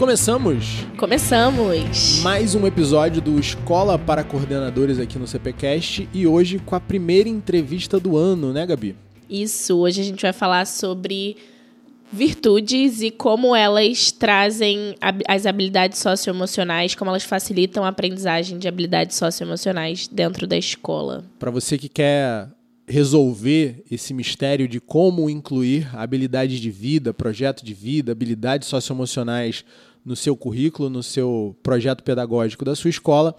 Começamos! Começamos! Mais um episódio do Escola para Coordenadores aqui no CPCast e hoje com a primeira entrevista do ano, né, Gabi? Isso, hoje a gente vai falar sobre virtudes e como elas trazem as habilidades socioemocionais, como elas facilitam a aprendizagem de habilidades socioemocionais dentro da escola. Para você que quer resolver esse mistério de como incluir habilidades de vida, projeto de vida, habilidades socioemocionais no seu currículo, no seu projeto pedagógico da sua escola,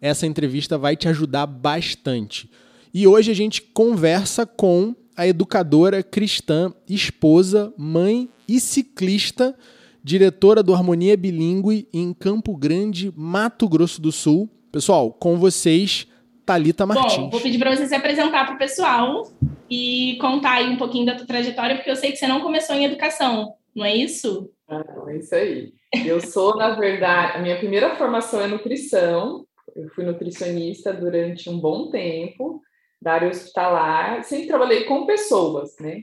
essa entrevista vai te ajudar bastante. E hoje a gente conversa com a educadora cristã, esposa, mãe e ciclista, diretora do Harmonia Bilingue em Campo Grande, Mato Grosso do Sul. Pessoal, com vocês, Talita Martins. Bom, vou pedir para você se apresentar para o pessoal e contar aí um pouquinho da tua trajetória, porque eu sei que você não começou em educação, não é isso? Ah, é isso aí. Eu sou, na verdade, a minha primeira formação é nutrição. Eu fui nutricionista durante um bom tempo, da área hospitalar. Sempre trabalhei com pessoas, né?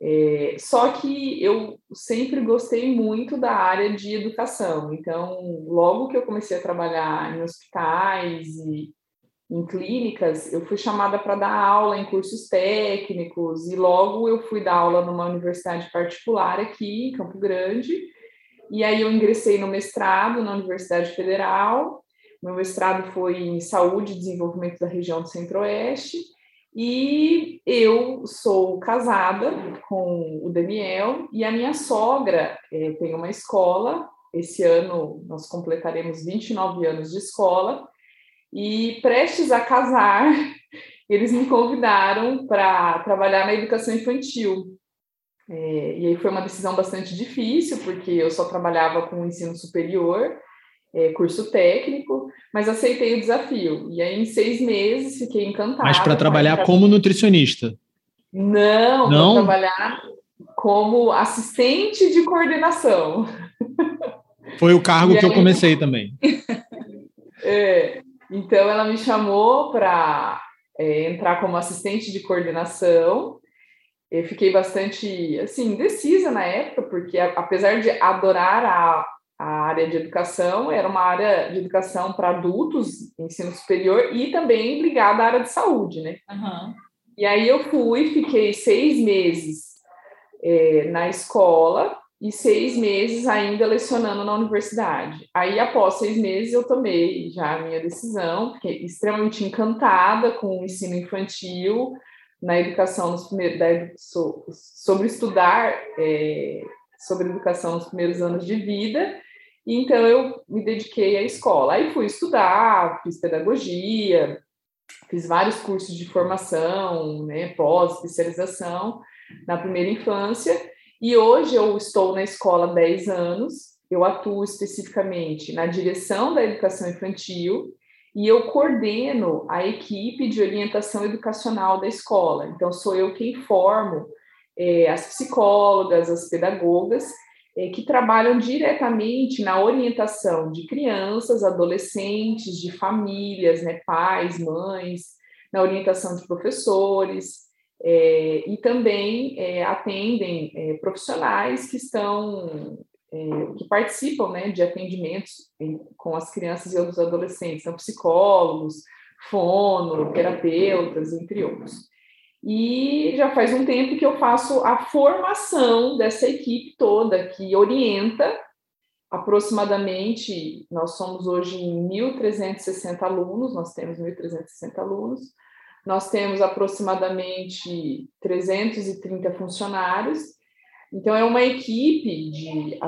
É, só que eu sempre gostei muito da área de educação. Então, logo que eu comecei a trabalhar em hospitais e em clínicas, eu fui chamada para dar aula em cursos técnicos e logo eu fui dar aula numa universidade particular aqui em Campo Grande e aí eu ingressei no mestrado na Universidade Federal. Meu mestrado foi em Saúde e Desenvolvimento da região do Centro-Oeste. E eu sou casada com o Daniel e a minha sogra é, tem uma escola. Esse ano nós completaremos 29 anos de escola. E prestes a casar, eles me convidaram para trabalhar na educação infantil. É, e aí foi uma decisão bastante difícil, porque eu só trabalhava com ensino superior, é, curso técnico, mas aceitei o desafio. E aí, em seis meses, fiquei encantada. Mas para trabalhar como nutricionista? Não, Não? para trabalhar como assistente de coordenação. Foi o cargo e que aí... eu comecei também. É, então, ela me chamou para é, entrar como assistente de coordenação eu fiquei bastante, assim, indecisa na época, porque apesar de adorar a, a área de educação, era uma área de educação para adultos, ensino superior, e também ligada à área de saúde, né? Uhum. E aí eu fui, fiquei seis meses é, na escola e seis meses ainda lecionando na universidade. Aí, após seis meses, eu tomei já a minha decisão, fiquei extremamente encantada com o ensino infantil, na educação nos primeiros, da, sobre estudar é, sobre educação nos primeiros anos de vida. E então eu me dediquei à escola. Aí fui estudar, fiz pedagogia, fiz vários cursos de formação, né, pós-especialização na primeira infância. E hoje eu estou na escola há 10 anos. Eu atuo especificamente na direção da educação infantil e eu coordeno a equipe de orientação educacional da escola. Então, sou eu quem formo é, as psicólogas, as pedagogas, é, que trabalham diretamente na orientação de crianças, adolescentes, de famílias, né, pais, mães, na orientação de professores, é, e também é, atendem é, profissionais que estão é, que participam né, de atendimentos em, com as crianças e os adolescentes, são psicólogos, fono, terapeutas, entre outros. E já faz um tempo que eu faço a formação dessa equipe toda, que orienta aproximadamente, nós somos hoje em 1.360 alunos, nós temos 1.360 alunos, nós temos aproximadamente 330 funcionários, então, é uma equipe de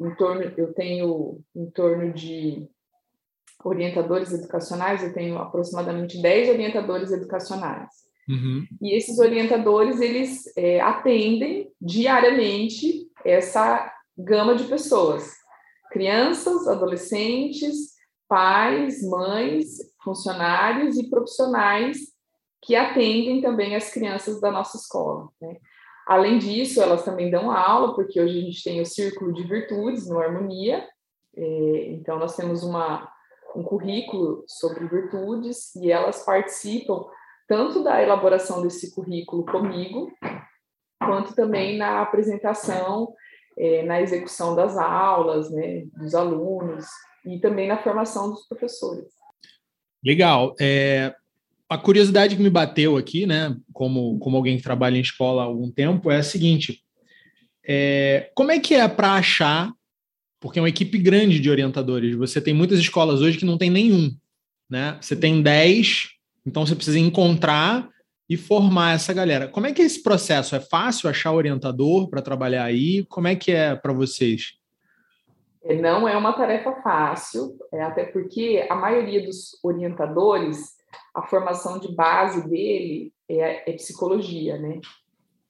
em torno, eu tenho em torno de orientadores educacionais, eu tenho aproximadamente 10 orientadores educacionais. Uhum. E esses orientadores, eles é, atendem diariamente essa gama de pessoas. Crianças, adolescentes, pais, mães, funcionários e profissionais que atendem também as crianças da nossa escola. Né? Além disso, elas também dão aula, porque hoje a gente tem o Círculo de Virtudes no Harmonia, é, então nós temos uma, um currículo sobre virtudes e elas participam tanto da elaboração desse currículo comigo, quanto também na apresentação é, na execução das aulas, né, dos alunos e também na formação dos professores. Legal. É, a curiosidade que me bateu aqui, né, como, como alguém que trabalha em escola há algum tempo, é a seguinte: é, como é que é para achar? Porque é uma equipe grande de orientadores. Você tem muitas escolas hoje que não tem nenhum, né? Você tem 10, então você precisa encontrar e formar essa galera. Como é que é esse processo? É fácil achar orientador para trabalhar aí? Como é que é para vocês? É, não é uma tarefa fácil, é até porque a maioria dos orientadores, a formação de base dele é, é psicologia, né?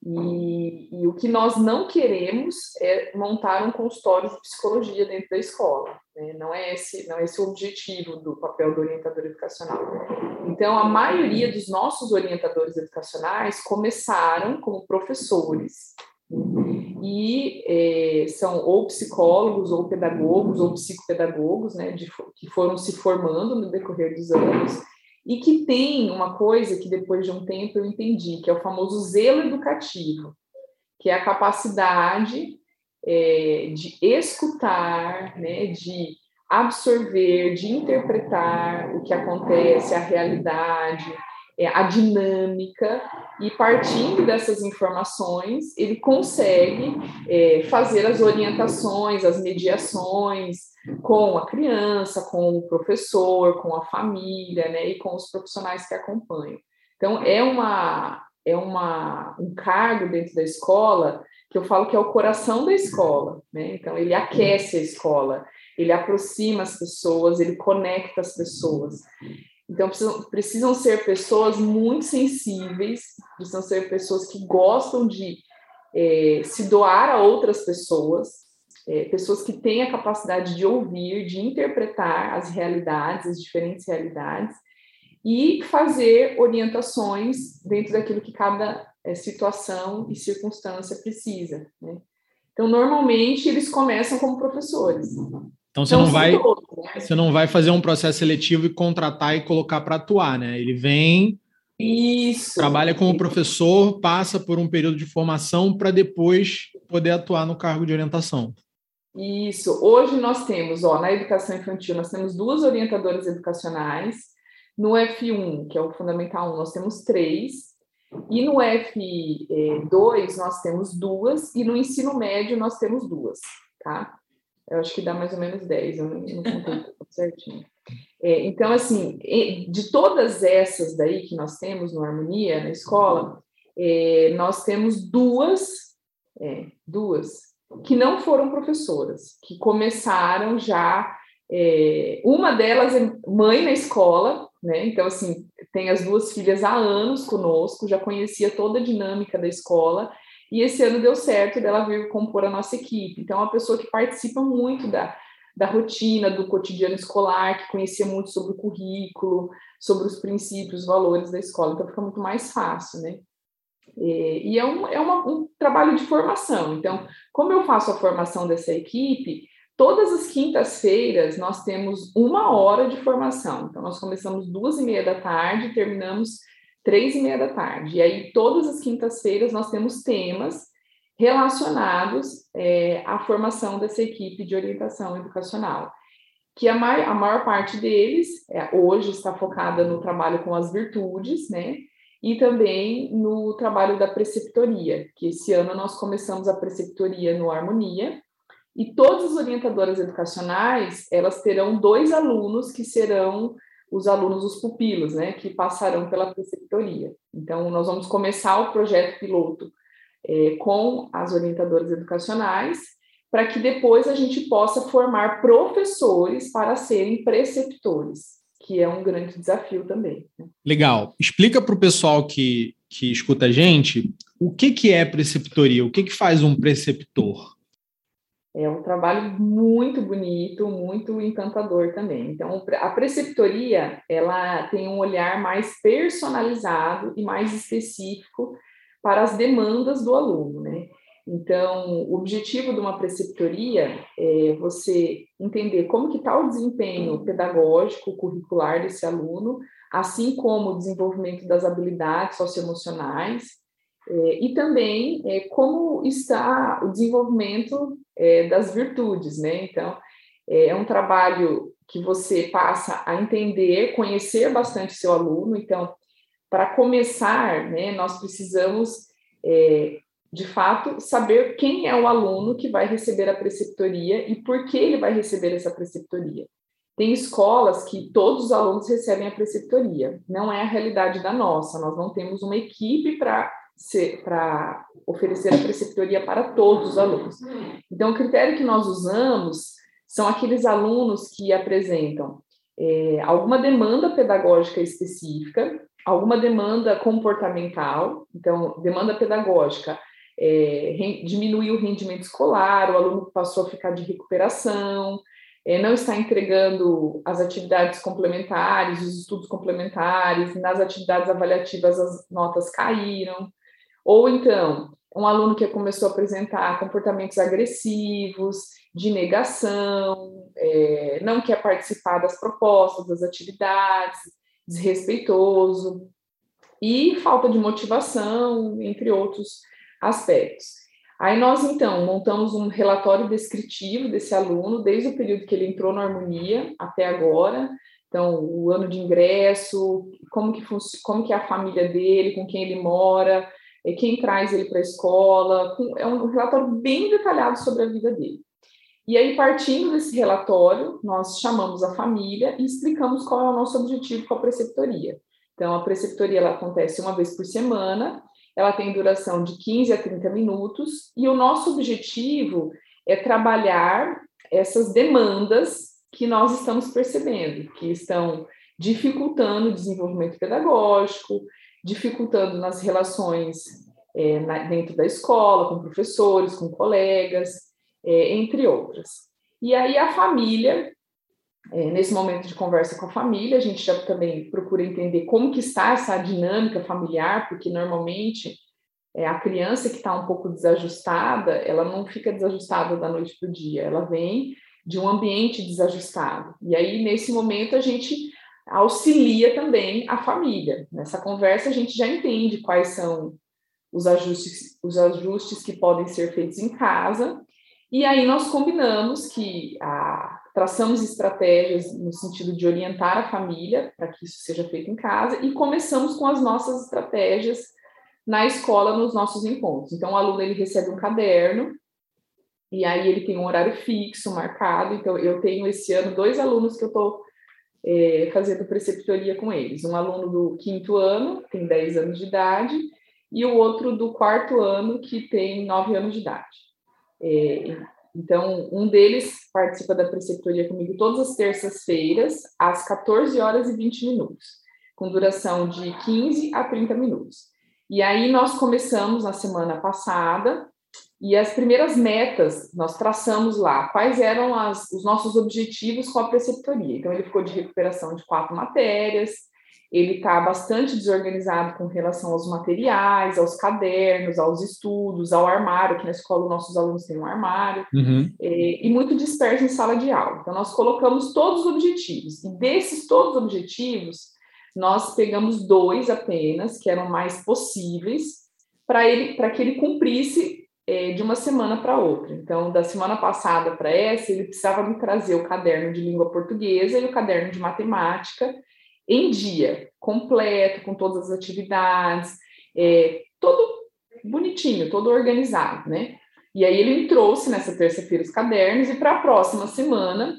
E, e, o que nós não queremos é montar um consultório de psicologia dentro da escola. Né? Não, é esse, não é esse o objetivo do papel do orientador educacional. Então, a maioria dos nossos orientadores educacionais começaram como professores. E é, são ou psicólogos, ou pedagogos, ou psicopedagogos, né, de, que foram se formando no decorrer dos anos e que tem uma coisa que depois de um tempo eu entendi, que é o famoso zelo educativo, que é a capacidade é, de escutar, né, de absorver, de interpretar o que acontece, a realidade, é, a dinâmica, e partindo dessas informações, ele consegue é, fazer as orientações, as mediações com a criança, com o professor, com a família, né, e com os profissionais que acompanham. Então, é uma é uma, um cargo dentro da escola que eu falo que é o coração da escola, né? Então, ele aquece a escola, ele aproxima as pessoas, ele conecta as pessoas. Então, precisam, precisam ser pessoas muito sensíveis, precisam ser pessoas que gostam de é, se doar a outras pessoas, é, pessoas que têm a capacidade de ouvir, de interpretar as realidades, as diferentes realidades, e fazer orientações dentro daquilo que cada é, situação e circunstância precisa. Né? Então, normalmente, eles começam como professores. Então você não, não vai todos? Você não vai fazer um processo seletivo e contratar e colocar para atuar, né? Ele vem isso. Trabalha como professor, passa por um período de formação para depois poder atuar no cargo de orientação. Isso. Hoje nós temos, ó, na educação infantil, nós temos duas orientadoras educacionais. No F1, que é o Fundamental 1, nós temos três. E no F2, nós temos duas. E no ensino médio, nós temos duas, tá? Eu acho que dá mais ou menos 10, eu não, não contei certinho. É, então, assim, de todas essas daí que nós temos no Harmonia, na escola, é, nós temos duas, é, duas, que não foram professoras, que começaram já. É, uma delas é mãe na escola, né? Então, assim, tem as duas filhas há anos conosco, já conhecia toda a dinâmica da escola, e esse ano deu certo dela vir compor a nossa equipe. Então, é uma pessoa que participa muito da, da rotina, do cotidiano escolar, que conhecia muito sobre o currículo, sobre os princípios, valores da escola. Então, fica muito mais fácil, né? E é, um, é uma, um trabalho de formação. Então, como eu faço a formação dessa equipe, todas as quintas-feiras nós temos uma hora de formação. Então, nós começamos duas e meia da tarde terminamos três e meia da tarde. E aí, todas as quintas-feiras, nós temos temas relacionados é, à formação dessa equipe de orientação educacional, que a, a maior parte deles é, hoje está focada no trabalho com as virtudes, né? E também no trabalho da preceptoria, que esse ano nós começamos a preceptoria no Harmonia, e todas as orientadoras educacionais, elas terão dois alunos que serão os alunos, os pupilos, né, que passarão pela preceptoria. Então, nós vamos começar o projeto piloto é, com as orientadoras educacionais, para que depois a gente possa formar professores para serem preceptores, que é um grande desafio também. Né? Legal. Explica para o pessoal que, que escuta a gente o que, que é preceptoria, o que, que faz um preceptor? É um trabalho muito bonito, muito encantador também. Então, a preceptoria, ela tem um olhar mais personalizado e mais específico para as demandas do aluno, né? Então, o objetivo de uma preceptoria é você entender como que está o desempenho pedagógico, curricular desse aluno, assim como o desenvolvimento das habilidades socioemocionais, É, e também é, como está o desenvolvimento é, das virtudes, né? Então, é, é um trabalho que você passa a entender, conhecer bastante seu aluno. Então, para começar, né, nós precisamos, é, de fato, saber quem é o aluno que vai receber a preceptoria e por que ele vai receber essa preceptoria. Tem escolas que todos os alunos recebem a preceptoria. Não é a realidade da nossa. Nós não temos uma equipe para para oferecer a preceptoria para todos os alunos. Então, o critério que nós usamos são aqueles alunos que apresentam é, alguma demanda pedagógica específica, alguma demanda comportamental, então, demanda pedagógica, é, diminuir o rendimento escolar, o aluno passou a ficar de recuperação, é, não está entregando as atividades complementares, os estudos complementares, nas atividades avaliativas as notas caíram, ou então um aluno que começou a apresentar comportamentos agressivos, de negação, é, não quer participar das propostas, das atividades, desrespeitoso e falta de motivação, entre outros aspectos. Aí nós, então, montamos um relatório descritivo desse aluno, desde o período que ele entrou na harmonia até agora, então, o ano de ingresso, como que, como que é a família dele, com quem ele mora, é, quem traz ele para a escola, é um relatório bem detalhado sobre a vida dele. E aí, partindo desse relatório, nós chamamos a família e explicamos qual é o nosso objetivo com a preceptoria. Então, a preceptoria ela acontece uma vez por semana, ela tem duração de 15 a 30 minutos, e o nosso objetivo é trabalhar essas demandas que nós estamos percebendo, que estão dificultando o desenvolvimento pedagógico, dificultando nas relações é, na, dentro da escola, com professores, com colegas, é, entre outras. E aí a família, é, nesse momento de conversa com a família, a gente já também procura entender como que está essa dinâmica familiar, porque normalmente é, a criança que está um pouco desajustada, ela não fica desajustada da noite para o dia, ela vem de um ambiente desajustado. E aí, nesse momento, a gente auxilia também a família. Nessa conversa a gente já entende quais são os ajustes, os ajustes que podem ser feitos em casa, e aí nós combinamos que a, traçamos estratégias no sentido de orientar a família para que isso seja feito em casa, e começamos com as nossas estratégias na escola, nos nossos encontros. Então, o aluno ele recebe um caderno, e aí ele tem um horário fixo, marcado. Então, eu tenho esse ano dois alunos que eu estou é, fazendo preceptoria com eles. Um aluno do quinto ano, tem 10 anos de idade, e o outro do quarto ano, que tem 9 anos de idade. É, então, um deles participa da preceptoria comigo todas as terças-feiras, às 14 horas e 20 minutos, com duração de 15 a 30 minutos. E aí nós começamos na semana passada e as primeiras metas nós traçamos lá, quais eram as, os nossos objetivos com a preceptoria. Então, ele ficou de recuperação de quatro matérias, ele está bastante desorganizado com relação aos materiais, aos cadernos, aos estudos, ao armário, que na escola nossos alunos têm um armário, uhum. é, e muito disperso em sala de aula. Então, nós colocamos todos os objetivos, e desses todos os objetivos, nós pegamos dois apenas, que eram mais possíveis, para ele, para que ele cumprisse é, de uma semana para outra. Então, da semana passada para essa, ele precisava me trazer o caderno de língua portuguesa e o caderno de matemática em dia, completo, com todas as atividades, é, todo bonitinho, todo organizado, né? E aí ele me trouxe nessa terça-feira os cadernos e para a próxima semana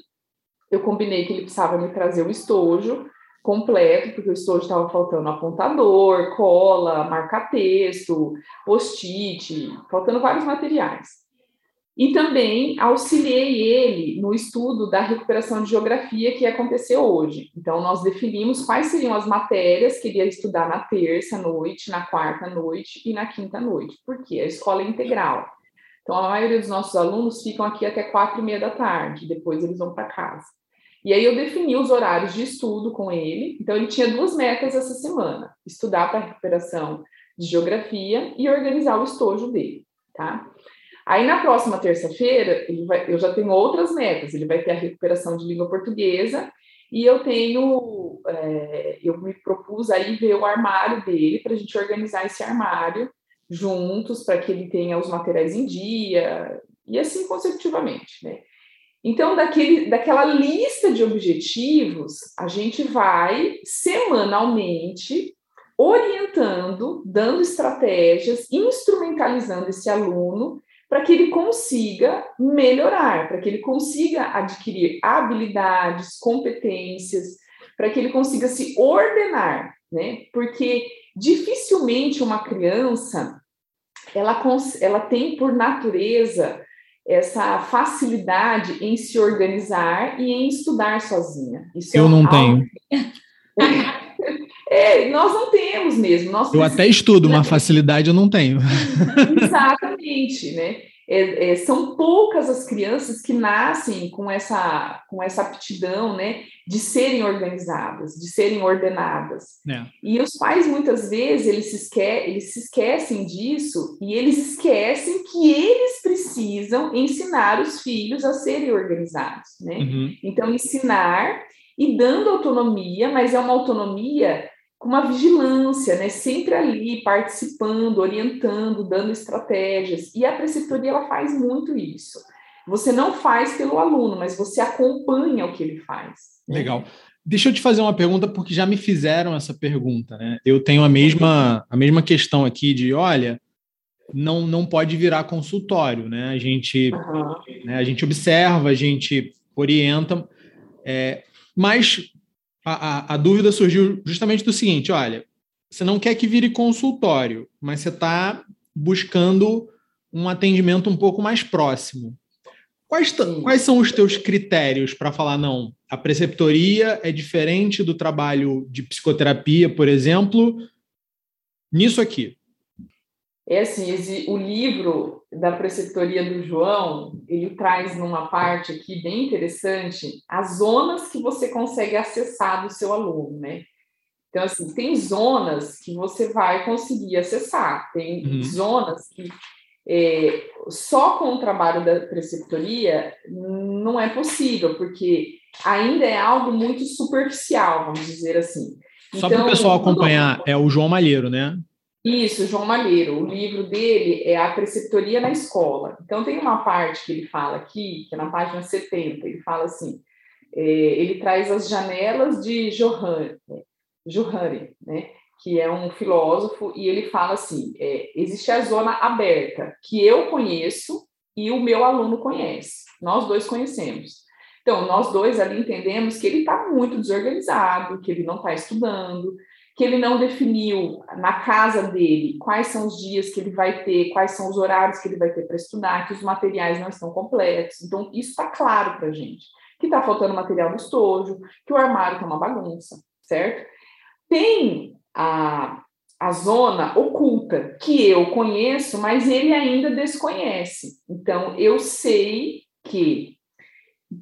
eu combinei que ele precisava me trazer o estojo completo, porque o estojo estava faltando apontador, cola, marca-texto, post-it, faltando vários materiais. E também auxiliei ele no estudo da recuperação de geografia que aconteceu hoje. Então, nós definimos quais seriam as matérias que ele ia estudar na terça noite, na quarta noite e na quinta noite, porque a escola é integral. Então, a maioria dos nossos alunos ficam aqui até quatro e meia da tarde, depois eles vão para casa. E aí eu defini os horários de estudo com ele. Então ele tinha duas metas essa semana: estudar para recuperação de geografia e organizar o estojo dele, tá? Aí na próxima terça-feira eu já tenho outras metas. Ele vai ter a recuperação de língua portuguesa e eu tenho, é, eu me propus aí ver o armário dele para a gente organizar esse armário juntos para que ele tenha os materiais em dia e assim consecutivamente, né? Então, daquele, daquela lista de objetivos, a gente vai semanalmente orientando, dando estratégias, instrumentalizando esse aluno para que ele consiga melhorar, para que ele consiga adquirir habilidades, competências, para que ele consiga se ordenar, né? Porque dificilmente uma criança ela, ela tem por natureza essa facilidade em se organizar e em estudar sozinha. Isso Eu é não algo... tenho. É, nós não temos mesmo. Nós eu até estudo, uma facilidade eu não tenho. Exatamente, né? É, é, são poucas as crianças que nascem com essa, com essa aptidão, né, de serem organizadas, de serem ordenadas. É. E os pais, muitas vezes, eles se, esque eles se esquecem disso e eles esquecem que eles precisam ensinar os filhos a serem organizados, né? Uhum. Então, ensinar e dando autonomia, mas é uma autonomia com uma vigilância, né? Sempre ali participando, orientando, dando estratégias. E a preceptoria ela faz muito isso. Você não faz pelo aluno, mas você acompanha o que ele faz. Né? Legal. Deixa eu te fazer uma pergunta, porque já me fizeram essa pergunta, né? Eu tenho a mesma, a mesma questão aqui de, olha, não, não pode virar consultório, né? A gente, uhum. né, a gente observa, a gente orienta, é, mas a, a, a dúvida surgiu justamente do seguinte: olha, você não quer que vire consultório, mas você está buscando um atendimento um pouco mais próximo. Quais, quais são os teus critérios para falar, não, a preceptoria é diferente do trabalho de psicoterapia, por exemplo, nisso aqui? É assim, o livro da preceptoria do João, ele traz numa parte aqui bem interessante as zonas que você consegue acessar do seu aluno, né? Então, assim, tem zonas que você vai conseguir acessar, tem uhum. zonas que é, só com o trabalho da preceptoria não é possível, porque ainda é algo muito superficial, vamos dizer assim. Só então, para o pessoal acompanhar, é o João Malheiro, né? Isso, João Malheiro. O livro dele é A Preceptoria na Escola. Então, tem uma parte que ele fala aqui, que é na página 70, ele fala assim: é, ele traz as janelas de Johari, Johari, né, que é um filósofo, e ele fala assim: é, existe a zona aberta, que eu conheço e o meu aluno conhece. Nós dois conhecemos. Então, nós dois ali entendemos que ele está muito desorganizado, que ele não está estudando, que ele não definiu na casa dele quais são os dias que ele vai ter, quais são os horários que ele vai ter para estudar, que os materiais não estão completos. Então, isso está claro para a gente. Que está faltando material no estojo, que o armário está uma bagunça, certo? Tem a, a zona oculta, que eu conheço, mas ele ainda desconhece. Então, eu sei que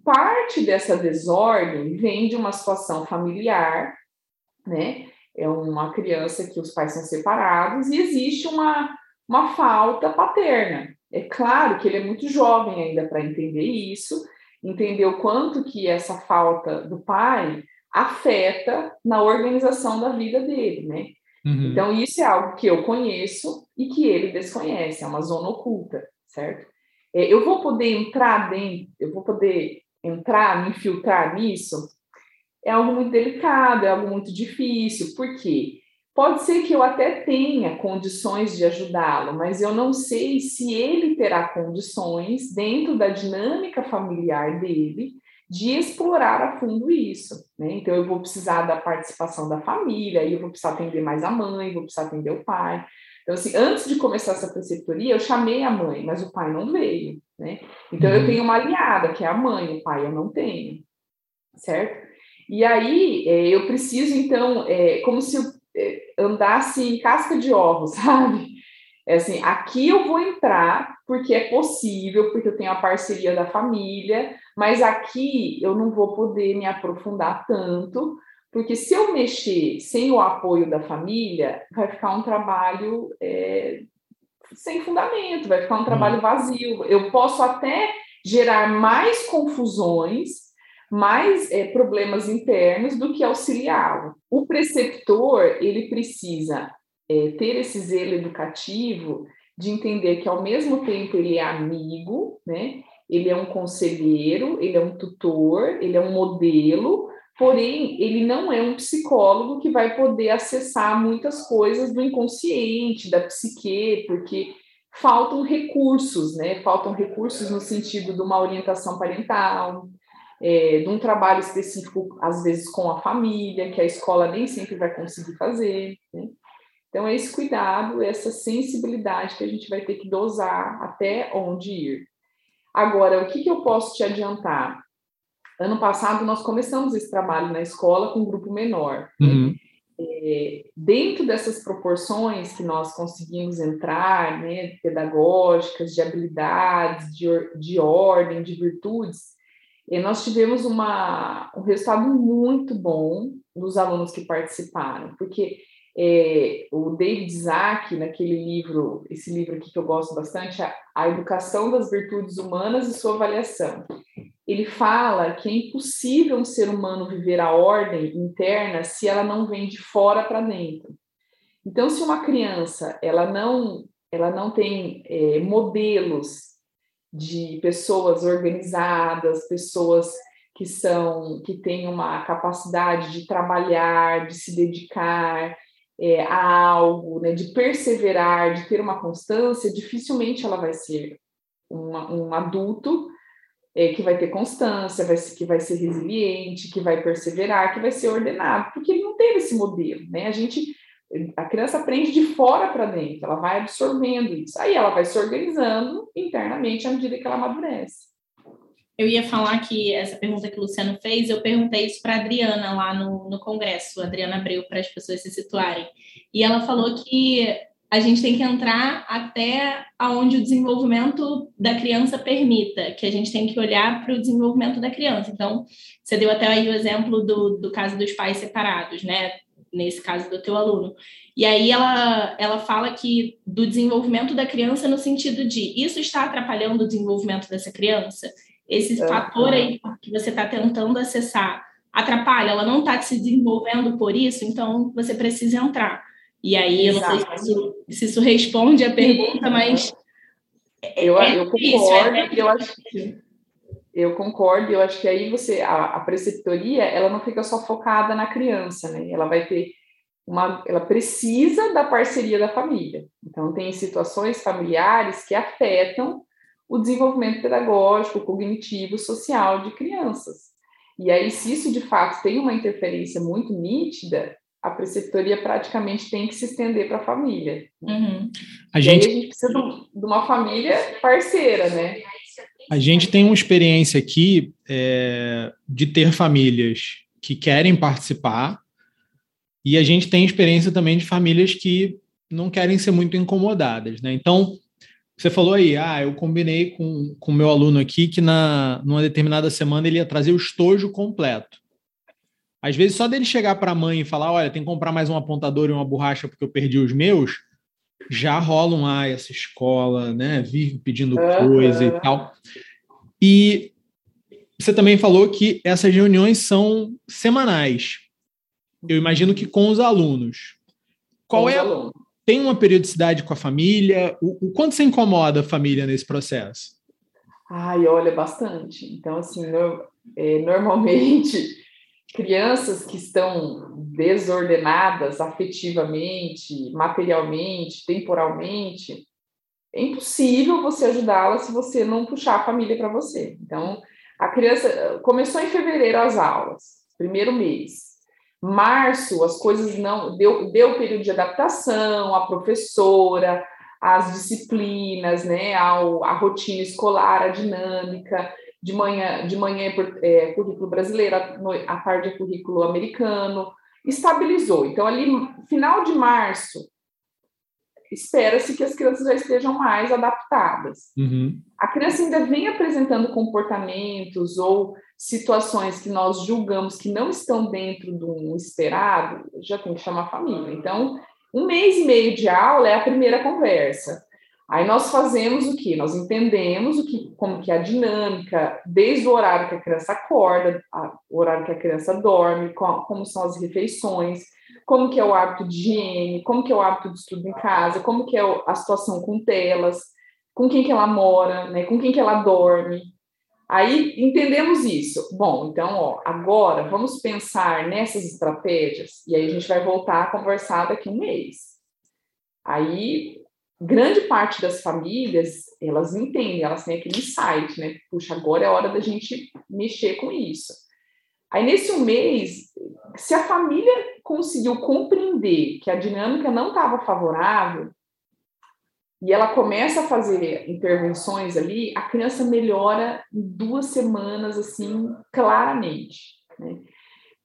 parte dessa desordem vem de uma situação familiar, né? É uma criança que os pais são separados e existe uma, uma falta paterna. É claro que ele é muito jovem ainda para entender isso, entender o quanto que essa falta do pai afeta na organização da vida dele, né? Uhum. Então, isso é algo que eu conheço e que ele desconhece, é uma zona oculta, certo? É, eu vou poder entrar dentro, eu vou poder entrar, me infiltrar nisso é algo muito delicado, é algo muito difícil, porque pode ser que eu até tenha condições de ajudá-lo, mas eu não sei se ele terá condições, dentro da dinâmica familiar dele, de explorar a fundo isso. Né? Então, eu vou precisar da participação da família, aí eu vou precisar atender mais a mãe, vou precisar atender o pai. Então, assim, antes de começar essa preceptoria, eu chamei a mãe, mas o pai não veio, né? Então, eu uhum. tenho uma aliada, que é a mãe, o pai eu não tenho, certo? E aí é, eu preciso, então, é, como se eu é, andasse em casca de ovos, sabe? É assim, aqui eu vou entrar porque é possível, porque eu tenho a parceria da família, mas aqui eu não vou poder me aprofundar tanto, porque se eu mexer sem o apoio da família, vai ficar um trabalho é, sem fundamento, vai ficar um trabalho uhum. vazio. Eu posso até gerar mais confusões mais é, problemas internos do que auxiliá-lo. O preceptor ele precisa é, ter esse zelo educativo de entender que ao mesmo tempo ele é amigo, né? Ele é um conselheiro, ele é um tutor, ele é um modelo, porém ele não é um psicólogo que vai poder acessar muitas coisas do inconsciente, da psique, porque faltam recursos, né? Faltam recursos no sentido de uma orientação parental, é, de um trabalho específico, às vezes com a família, que a escola nem sempre vai conseguir fazer. Né? Então, é esse cuidado, essa sensibilidade que a gente vai ter que dosar até onde ir. Agora, o que, que eu posso te adiantar? Ano passado, nós começamos esse trabalho na escola com um grupo menor. Né? Uhum. É, dentro dessas proporções que nós conseguimos entrar, né, pedagógicas, de habilidades, de, de ordem, de virtudes, e nós tivemos uma, um resultado muito bom dos alunos que participaram, porque é, o David Isaac, naquele livro, esse livro aqui que eu gosto bastante, a, a Educação das Virtudes Humanas e Sua Avaliação, ele fala que é impossível um ser humano viver a ordem interna se ela não vem de fora para dentro. Então, se uma criança ela não ela não tem é, modelos de pessoas organizadas, pessoas que são que têm uma capacidade de trabalhar, de se dedicar é, a algo, né, de perseverar, de ter uma constância, dificilmente ela vai ser uma, um adulto é, que vai ter constância, vai, que vai ser resiliente, que vai perseverar, que vai ser ordenado, porque ele não teve esse modelo, né? A gente a criança aprende de fora para dentro, ela vai absorvendo isso. Aí ela vai se organizando internamente à medida que ela amadurece. Eu ia falar que essa pergunta que o Luciano fez, eu perguntei isso para a Adriana lá no, no congresso, a Adriana abriu para as pessoas se situarem. E ela falou que a gente tem que entrar até aonde o desenvolvimento da criança permita, que a gente tem que olhar para o desenvolvimento da criança. Então, você deu até aí o exemplo do, do caso dos pais separados, né? Nesse caso do teu aluno. E aí ela, ela fala que do desenvolvimento da criança no sentido de isso está atrapalhando o desenvolvimento dessa criança? Esse é, fator aí que você está tentando acessar atrapalha, ela não está se desenvolvendo por isso, então você precisa entrar. E aí, eu não sei se isso, se isso responde a pergunta, mas. Eu, é eu concordo, é eu acho que eu concordo, eu acho que aí você, a, a, preceptoria, ela não fica só focada na criança, né? Ela vai ter uma, ela precisa da parceria da família. Então, tem situações familiares que afetam o desenvolvimento pedagógico, cognitivo, social de crianças. E aí, se isso de fato tem uma interferência muito nítida, a preceptoria praticamente tem que se estender para a família. Uhum. A gente... a gente precisa de uma família parceira, né? A gente tem uma experiência aqui é, de ter famílias que querem participar e a gente tem experiência também de famílias que não querem ser muito incomodadas, né? Então, você falou aí, ah, eu combinei com o meu aluno aqui que na numa determinada semana ele ia trazer o estojo completo. Às vezes, só dele chegar para a mãe e falar, olha, tem que comprar mais um apontador e uma borracha porque eu perdi os meus, já rolam, ah, essa escola, né, vive pedindo coisa e tal. E você também falou que essas reuniões são semanais. Eu imagino que com os alunos. Qual com é? Alunos. Tem uma periodicidade com a família? O, o quanto você incomoda a família nesse processo? Ai, olha, bastante. Então, assim, no, é, normalmente crianças que estão desordenadas afetivamente, materialmente, temporalmente, é impossível você ajudá-la se você não puxar a família para você. Então, a criança começou em fevereiro as aulas, primeiro mês. Março, as coisas não. Deu, deu período de adaptação, a professora, as disciplinas, né, ao, a rotina escolar, a dinâmica de manhã, de manhã é, currículo brasileiro, à tarde é currículo americano, estabilizou. Então, ali, final de março, espera-se que as crianças já estejam mais adaptadas. Uhum. A criança ainda vem apresentando comportamentos ou situações que nós julgamos que não estão dentro do esperado, já tem que chamar a família. Então, um mês e meio de aula é a primeira conversa. Aí nós fazemos o que? Nós entendemos o que, como que é a dinâmica, desde o horário que a criança acorda, a, o horário que a criança dorme, como são as refeições, como que é o hábito de higiene, como que é o hábito de estudo em casa, como que é a situação com telas, com quem que ela mora, né, com quem que ela dorme. Aí entendemos isso. Bom, então, ó, agora vamos pensar nessas estratégias e aí a gente vai voltar a conversar daqui um mês. Aí, grande parte das famílias, elas entendem, elas têm aquele insight, né? Puxa, agora é hora da gente mexer com isso. Aí, nesse um mês, se a família conseguiu compreender que a dinâmica não estava favorável, e ela começa a fazer intervenções ali, a criança melhora em duas semanas, assim, claramente. Né?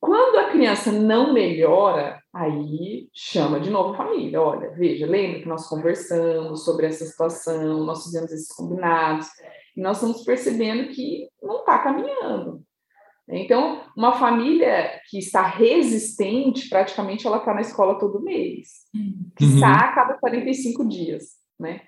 Quando a criança não melhora, aí chama de novo a família. Olha, veja, lembra que nós conversamos sobre essa situação, nós fizemos esses combinados, e nós estamos percebendo que não está caminhando. Então, uma família que está resistente, praticamente ela está na escola todo mês, que uhum. está a cada 45 dias né?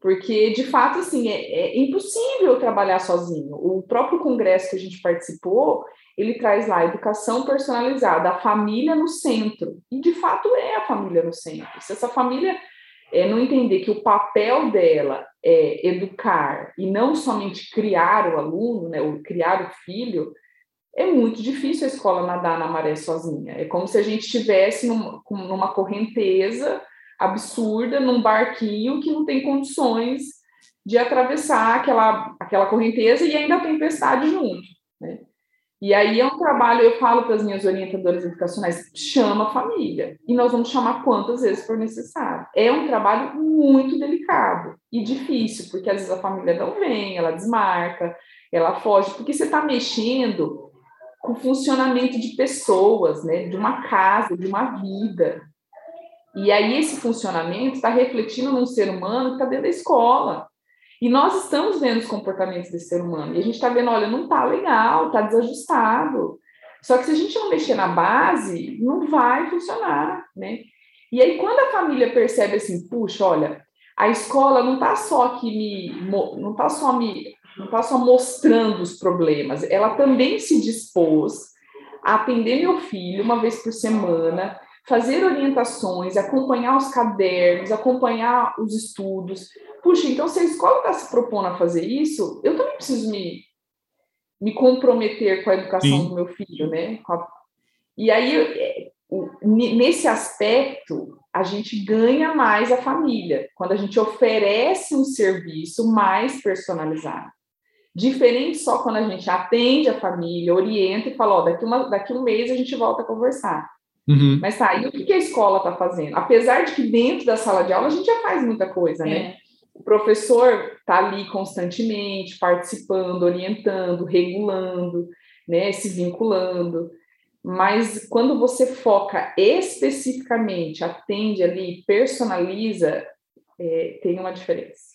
Porque, de fato, assim, é, é, impossível trabalhar sozinho. O próprio congresso que a gente participou, ele traz lá educação personalizada, a família no centro. E, de fato, é a família no centro. Se essa família é, não entender que o papel dela é educar e não somente criar o aluno, né, ou criar o filho, é muito difícil a escola nadar na maré sozinha. É como se a gente estivesse numa, numa correnteza absurda num barquinho que não tem condições de atravessar aquela, aquela correnteza e ainda a tempestade junto. E aí é um trabalho, eu falo para as minhas orientadoras educacionais, chama a família. E nós vamos chamar quantas vezes for necessário. É um trabalho muito delicado e difícil, porque às vezes a família não vem, ela desmarca, ela foge, porque você está mexendo com o funcionamento de pessoas, né? de uma casa, de uma vida. E aí esse funcionamento está refletindo num ser humano que está dentro da escola. E nós estamos vendo os comportamentos desse ser humano. E a gente está vendo, olha, não está legal, está desajustado. Só que se a gente não mexer na base, não vai funcionar, né? E aí quando a família percebe assim, puxa, olha, a escola não está só aqui me, não está só me, não está só mostrando os problemas, ela também se dispôs a atender meu filho uma vez por semana, fazer orientações, acompanhar os cadernos, acompanhar os estudos. Puxa, então se a escola está se propondo a fazer isso, eu também preciso me, me comprometer com a educação Sim. do meu filho, né? E aí, é, nesse aspecto, a gente ganha mais a família, quando a gente oferece um serviço mais personalizado. Diferente só quando a gente atende a família, orienta e fala, ó, daqui, uma, daqui um mês a gente volta a conversar. Uhum. Mas tá, e o que a escola está fazendo? Apesar de que dentro da sala de aula a gente já faz muita coisa, né? O professor está ali constantemente participando, orientando, regulando, né, se vinculando. Mas quando você foca especificamente, atende ali, personaliza, é, tem uma diferença.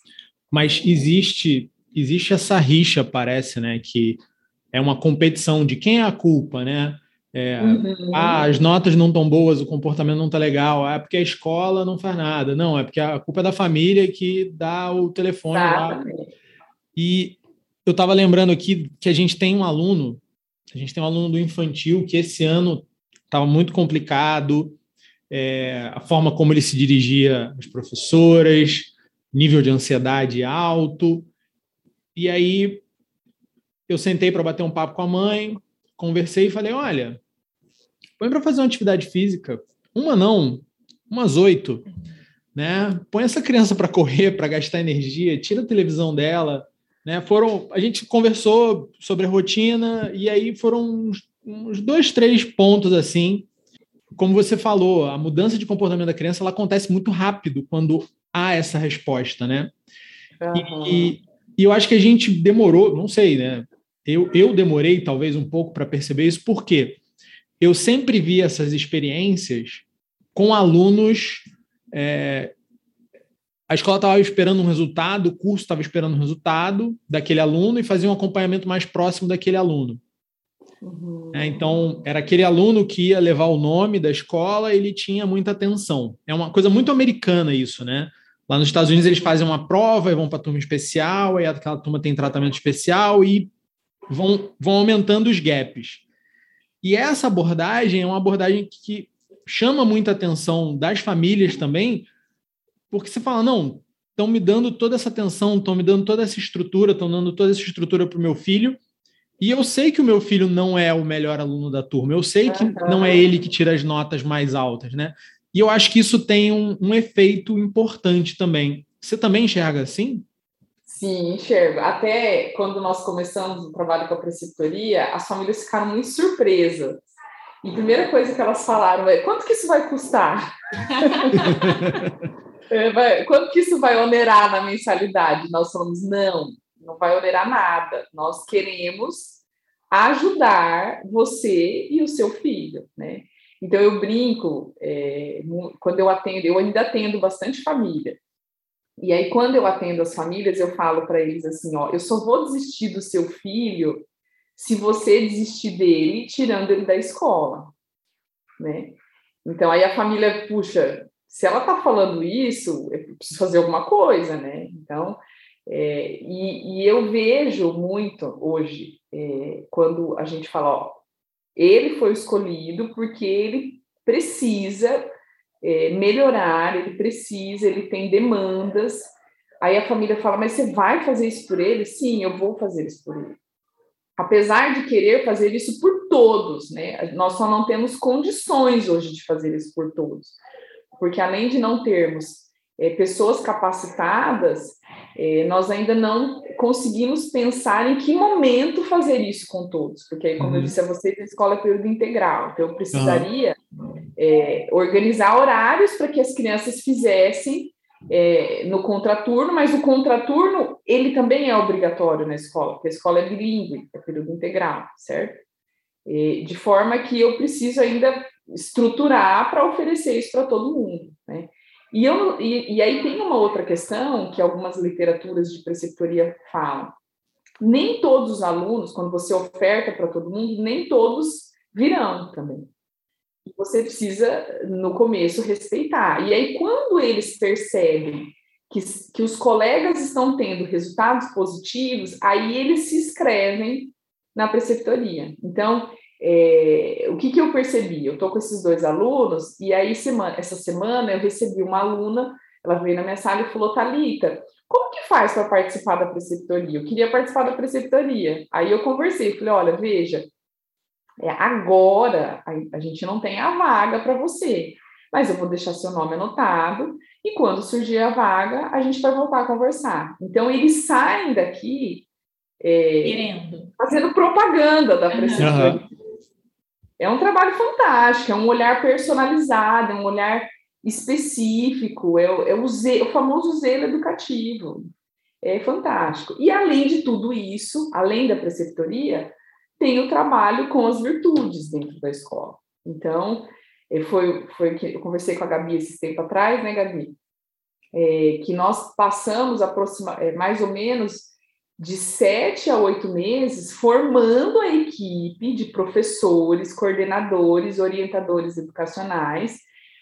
Mas existe existe essa rixa, parece, né, que é uma competição de quem é a culpa, né? É, uhum. ah, as notas não estão boas, o comportamento não está legal, ah, é porque a escola não faz nada. Não, é porque a culpa é da família que dá o telefone lá. E eu estava lembrando aqui que a gente tem um aluno, a gente tem um aluno do infantil que esse ano estava muito complicado, é, a forma como ele se dirigia às professoras, nível de ansiedade alto. E aí eu sentei para bater um papo com a mãe, conversei e falei: olha, põe para fazer uma atividade física, uma não, umas oito, né? Põe essa criança para correr, para gastar energia, tira a televisão dela, né? Foram, a gente conversou sobre a rotina e aí foram uns, uns dois, três pontos assim. Como você falou, a mudança de comportamento da criança ela acontece muito rápido quando há essa resposta, né? Uhum. E, e eu acho que a gente demorou, não sei, né? Eu, eu demorei talvez um pouco para perceber isso, porque eu sempre vi essas experiências com alunos. É, a escola estava esperando um resultado, o curso estava esperando um resultado daquele aluno e fazia um acompanhamento mais próximo daquele aluno. Uhum. É, então, era aquele aluno que ia levar o nome da escola, ele tinha muita atenção. É uma coisa muito americana isso, né? Lá nos Estados Unidos eles fazem uma prova e vão para a turma especial, aí aquela turma tem tratamento especial e vão, vão aumentando os gaps. E essa abordagem é uma abordagem que chama muita atenção das famílias também, porque você fala, não, estão me dando toda essa atenção, estão me dando toda essa estrutura, estão dando toda essa estrutura para o meu filho, e eu sei que o meu filho não é o melhor aluno da turma, eu sei que não é ele que tira as notas mais altas, né? E eu acho que isso tem um, um efeito importante também. Você também enxerga assim? Sim, enxergo. Até quando nós começamos o trabalho com a preceptoria, as famílias ficaram muito surpresas. E a primeira coisa que elas falaram é: quanto que isso vai custar? é, quanto que isso vai onerar na mensalidade? Nós falamos: não, não vai onerar nada. Nós queremos ajudar você e o seu filho, né? Então eu brinco é, quando eu atendo, eu ainda atendo bastante família. E aí, quando eu atendo as famílias, eu falo para eles assim: ó, eu só vou desistir do seu filho se você desistir dele, tirando ele da escola, né? Então, aí a família, puxa, se ela está falando isso, eu preciso fazer alguma coisa, né? Então, é, e, e, eu vejo muito hoje, é, quando a gente fala, ó, ele foi escolhido porque ele precisa é, melhorar, ele precisa, ele tem demandas. Aí a família fala, mas você vai fazer isso por ele? Sim, eu vou fazer isso por ele. Apesar de querer fazer isso por todos, né? Nós só não temos condições hoje de fazer isso por todos. Porque além de não termos é, pessoas capacitadas, é, nós ainda não conseguimos pensar em que momento fazer isso com todos, porque como uhum. eu disse a vocês, a escola é período integral, então eu precisaria uhum. é, organizar horários para que as crianças fizessem é, no contraturno, mas o contraturno, ele também é obrigatório na escola, porque a escola é bilíngue, é período integral, certo? de forma que eu preciso ainda estruturar para oferecer isso para todo mundo, né? E, eu, e, e aí tem uma outra questão que algumas literaturas de preceptoria falam. Nem todos os alunos, quando você oferta para todo mundo, nem todos virão também. Você precisa, no começo, respeitar. E aí, quando eles percebem que, que os colegas estão tendo resultados positivos, aí eles se inscrevem na preceptoria. Então, é, o que, que eu percebi? Eu estou com esses dois alunos, e aí semana, essa semana eu recebi uma aluna, ela veio na minha sala e falou, Thalita, como que faz para participar da preceptoria? Eu queria participar da preceptoria. Aí eu conversei, falei, olha, veja, é, agora a, a gente não tem a vaga para você, mas eu vou deixar seu nome anotado, e quando surgir a vaga, a gente vai voltar a conversar. Então, eles saem daqui é, fazendo propaganda da preceptoria. Uhum. É um trabalho fantástico, é um olhar personalizado, é um olhar específico, é, o, é o, o famoso zelo educativo. É fantástico. E além de tudo isso, além da preceptoria, tem o trabalho com as virtudes dentro da escola. Então, é, foi, foi que eu conversei com a Gabi esse tempo atrás, né, Gabi? É, que nós passamos aproxima, é, mais ou menos de sete a oito meses formando a equipe de professores, coordenadores, orientadores educacionais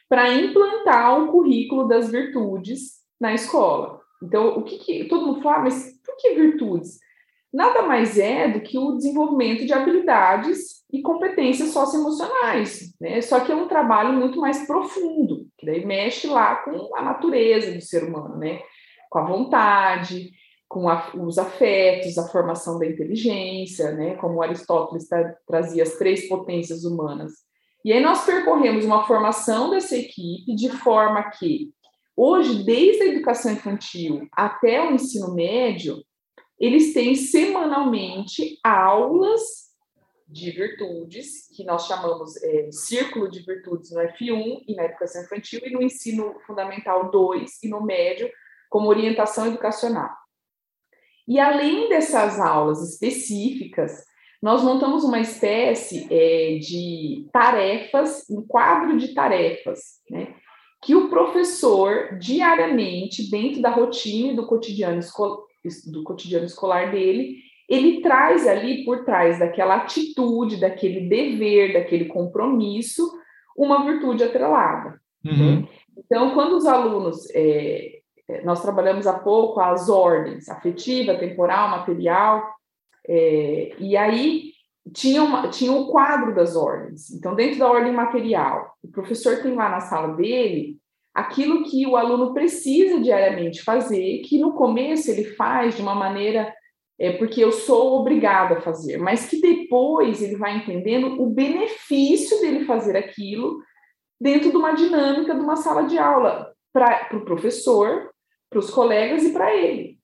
para implantar o currículo das virtudes na escola. Então, o que, que todo mundo fala, mas por que virtudes? Nada mais é do que o desenvolvimento de habilidades e competências socioemocionais, né? Só que é um trabalho muito mais profundo, que daí mexe lá com a natureza do ser humano, né? Com a vontade, com a, os afetos, a formação da inteligência, né, como Aristóteles tra trazia as três potências humanas. E aí nós percorremos uma formação dessa equipe de forma que, hoje, desde a educação infantil até o ensino médio, eles têm semanalmente aulas de virtudes, que nós chamamos é, círculo de virtudes no F1 e na educação infantil, e no ensino fundamental 2 e no médio, como orientação educacional. E além dessas aulas específicas, nós montamos uma espécie é, de tarefas, um quadro de tarefas, né? Que o professor, diariamente, dentro da rotina do cotidiano, do cotidiano escolar dele, ele traz ali por trás daquela atitude, daquele dever, daquele compromisso, uma virtude atrelada. Uhum. Né? Então, quando os alunos é, nós trabalhamos há pouco as ordens afetiva, temporal, material, é, e aí tinha, uma, tinha um quadro das ordens. Então, dentro da ordem material, o professor tem lá na sala dele aquilo que o aluno precisa diariamente fazer, que no começo ele faz de uma maneira é porque eu sou obrigado a fazer, mas que depois ele vai entendendo o benefício dele fazer aquilo dentro de uma dinâmica de uma sala de aula para o pro professor, para os colegas e para ele.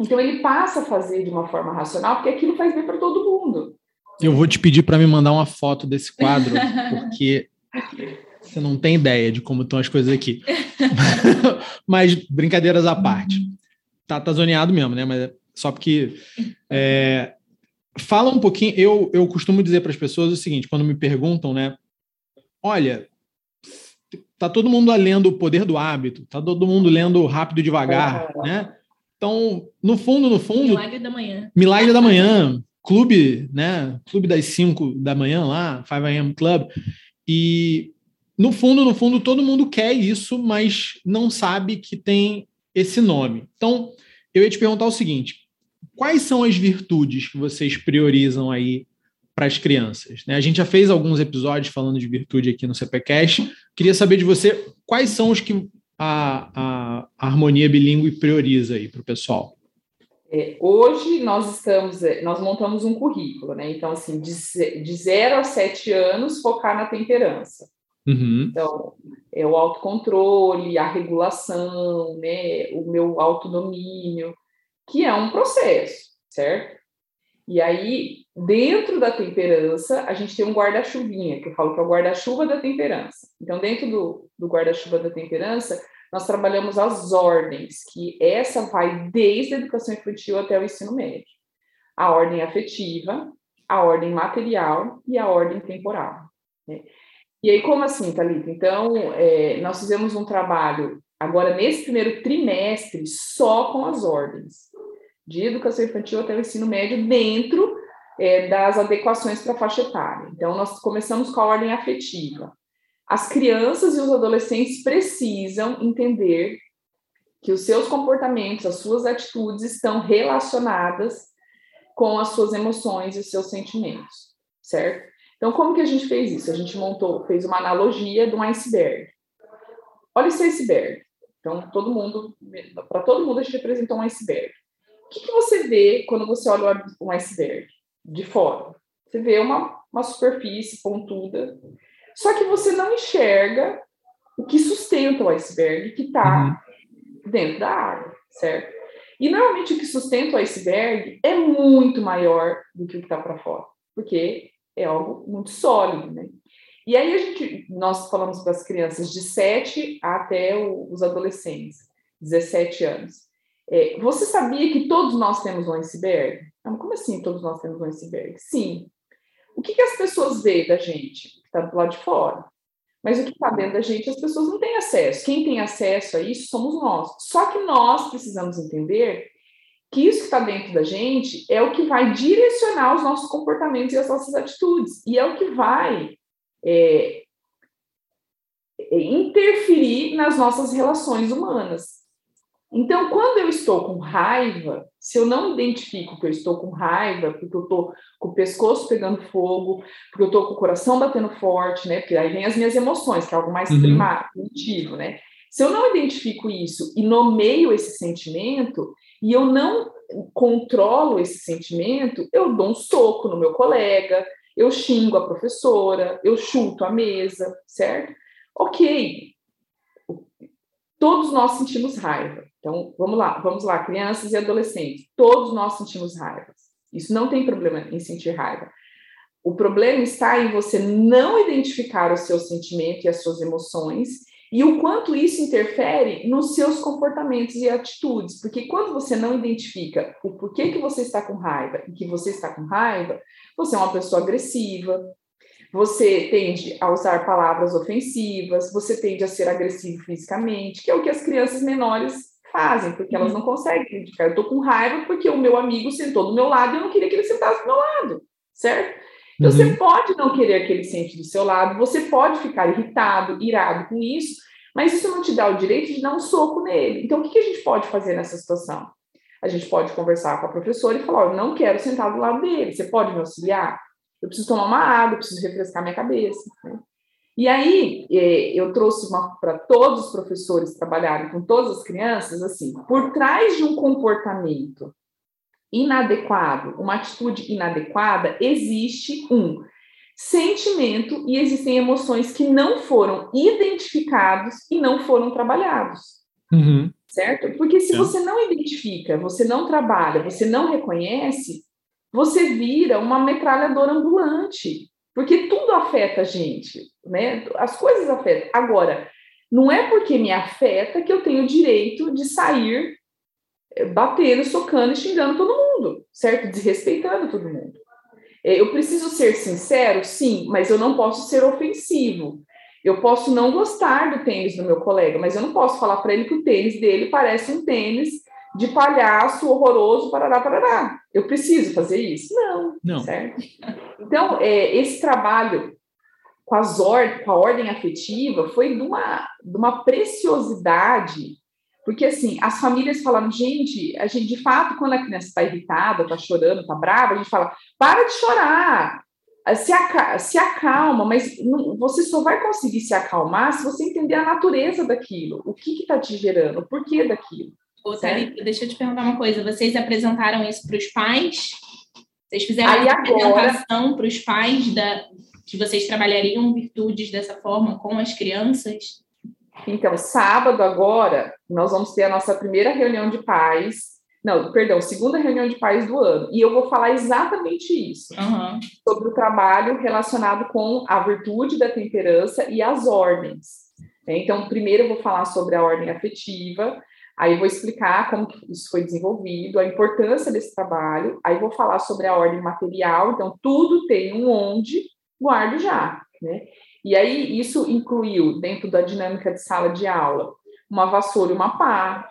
Então ele passa a fazer de uma forma racional, porque aquilo faz bem para todo mundo. Eu vou te pedir para me mandar uma foto desse quadro, porque você não tem ideia de como estão as coisas aqui. Mas brincadeiras à parte. Tá, tá zoneado mesmo, né? Mas só porque é, fala um pouquinho. Eu, eu costumo dizer para as pessoas o seguinte, quando me perguntam, né? Olha, tá todo mundo lendo o poder do hábito, tá todo mundo lendo rápido e devagar, é. né? Então, no fundo, no fundo. Milagre da manhã. Milagre da manhã. Clube, né? Clube das 5 da manhã lá, 5 AM Club. E no fundo, no fundo, todo mundo quer isso, mas não sabe que tem esse nome. Então, eu ia te perguntar o seguinte: quais são as virtudes que vocês priorizam aí para as crianças? Né? A gente já fez alguns episódios falando de virtude aqui no CPCast. Queria saber de você quais são os que a, a, harmonia bilíngue prioriza aí para o pessoal. É, hoje nós estamos, é, nós montamos um currículo, né? Então, assim, de, de zero a sete anos, focar na temperança. Uhum. Então, é o autocontrole, a regulação, né? O meu autodomínio, que é um processo, certo? E aí, dentro da temperança, a gente tem um guarda-chuvinha, que eu falo que é o guarda-chuva da temperança. Então, dentro do, do guarda-chuva da temperança, nós trabalhamos as ordens, que essa vai desde a educação infantil até o ensino médio. A ordem afetiva, a ordem material e a ordem temporal. Né? E aí, como assim, Thalita? Então, é, nós fizemos um trabalho agora nesse primeiro trimestre só com as ordens, de educação infantil até o ensino médio, dentro é, das adequações para a faixa etária. Então, nós começamos com a ordem afetiva. As crianças e os adolescentes precisam entender que os seus comportamentos, as suas atitudes estão relacionadas com as suas emoções e os seus sentimentos, certo? Então, como que a gente fez isso? A gente montou, fez uma analogia de um iceberg. Olha esse iceberg. Então, todo mundo, para todo mundo, a gente apresentou um iceberg. O que, que você vê quando você olha um iceberg de fora? Você vê uma, uma superfície pontuda só que você não enxerga o que sustenta o iceberg que está uhum. dentro da água, certo? E normalmente o que sustenta o iceberg é muito maior do que o que está para fora, porque é algo muito sólido, né? E aí a gente, nós falamos para as crianças de 7 até os adolescentes, 17 anos. É, você sabia que todos nós temos um iceberg? Como assim todos nós temos um iceberg? Sim. O que, que as pessoas veem da gente? está do lado de fora. Mas o que está dentro da gente, as pessoas não têm acesso. Quem tem acesso a isso somos nós. Só que nós precisamos entender que isso que está dentro da gente é o que vai direcionar os nossos comportamentos e as nossas atitudes. E é o que vai é, é interferir nas nossas relações humanas. Então, quando eu estou com raiva, se eu não identifico que eu estou com raiva, porque eu estou com o pescoço pegando fogo, porque eu estou com o coração batendo forte, né? Porque aí vem as minhas emoções, que é algo mais uhum. primitivo, né? Se eu não identifico isso e nomeio esse sentimento, e eu não controlo esse sentimento, eu dou um soco no meu colega, eu xingo a professora, eu chuto a mesa, certo? Ok, todos nós sentimos raiva. Então, vamos lá, vamos lá, crianças e adolescentes, todos nós sentimos raiva. Isso não tem problema em sentir raiva. O problema está em você não identificar o seu sentimento e as suas emoções e o quanto isso interfere nos seus comportamentos e atitudes. Porque quando você não identifica o porquê que você está com raiva e que você está com raiva, você é uma pessoa agressiva, você tende a usar palavras ofensivas, você tende a ser agressivo fisicamente, que é o que as crianças menores fazem, porque elas não conseguem identificar. Eu tô com raiva porque o meu amigo sentou do meu lado e eu não queria que ele sentasse do meu lado, certo? Então, uhum. você pode não querer que ele sente do seu lado, você pode ficar irritado, irado com isso, mas isso não te dá o direito de dar um soco nele. Então, o que a gente pode fazer nessa situação? A gente pode conversar com a professora e falar: eu não quero sentar do lado dele, você pode me auxiliar? eu preciso tomar uma água, eu preciso refrescar minha cabeça. Né? E aí, é, eu trouxe para todos os professores trabalharem com todas as crianças, assim, por trás de um comportamento inadequado, uma atitude inadequada, existe um sentimento e existem emoções que não foram identificados e não foram trabalhados. Uhum. Certo? Porque se é. você não identifica, você não trabalha, você não reconhece, você vira uma metralhadora ambulante. Porque tudo afeta a gente, né? As coisas afetam. Agora, não é porque me afeta que eu tenho o direito de sair eh, batendo, socando e xingando todo mundo, certo? Desrespeitando todo mundo. Eh, eu preciso ser sincero, sim, mas eu não posso ser ofensivo. Eu posso não gostar do tênis do meu colega, mas eu não posso falar para ele que o tênis dele parece um tênis de palhaço horroroso, parará, parará. Eu preciso fazer isso? Não. Não. Certo? Então, é, esse trabalho com, as or com a ordem afetiva foi de uma, de uma preciosidade, porque, assim, as famílias falaram, gente, a gente, de fato, quando a criança está irritada, está chorando, está brava, a gente fala, para de chorar, se, aca se acalma, mas não, você só vai conseguir se acalmar se você entender a natureza daquilo, o que está te gerando, o porquê daquilo. Ô, Thalita, deixa eu te perguntar uma coisa. Vocês apresentaram isso para os pais? Vocês fizeram Aí uma apresentação para os pais da, que vocês trabalhariam virtudes dessa forma com as crianças? Então, sábado agora, nós vamos ter a nossa primeira reunião de pais. Não, perdão, segunda reunião de pais do ano. E eu vou falar exatamente isso. Uhum. Sobre o trabalho relacionado com a virtude da temperança e as ordens. Então, primeiro eu vou falar sobre a ordem afetiva, Aí vou explicar como isso foi desenvolvido, a importância desse trabalho. Aí vou falar sobre a ordem material. Então, tudo tem um onde, guardo já, né? E aí, isso incluiu, dentro da dinâmica de sala de aula, uma vassoura e uma pá.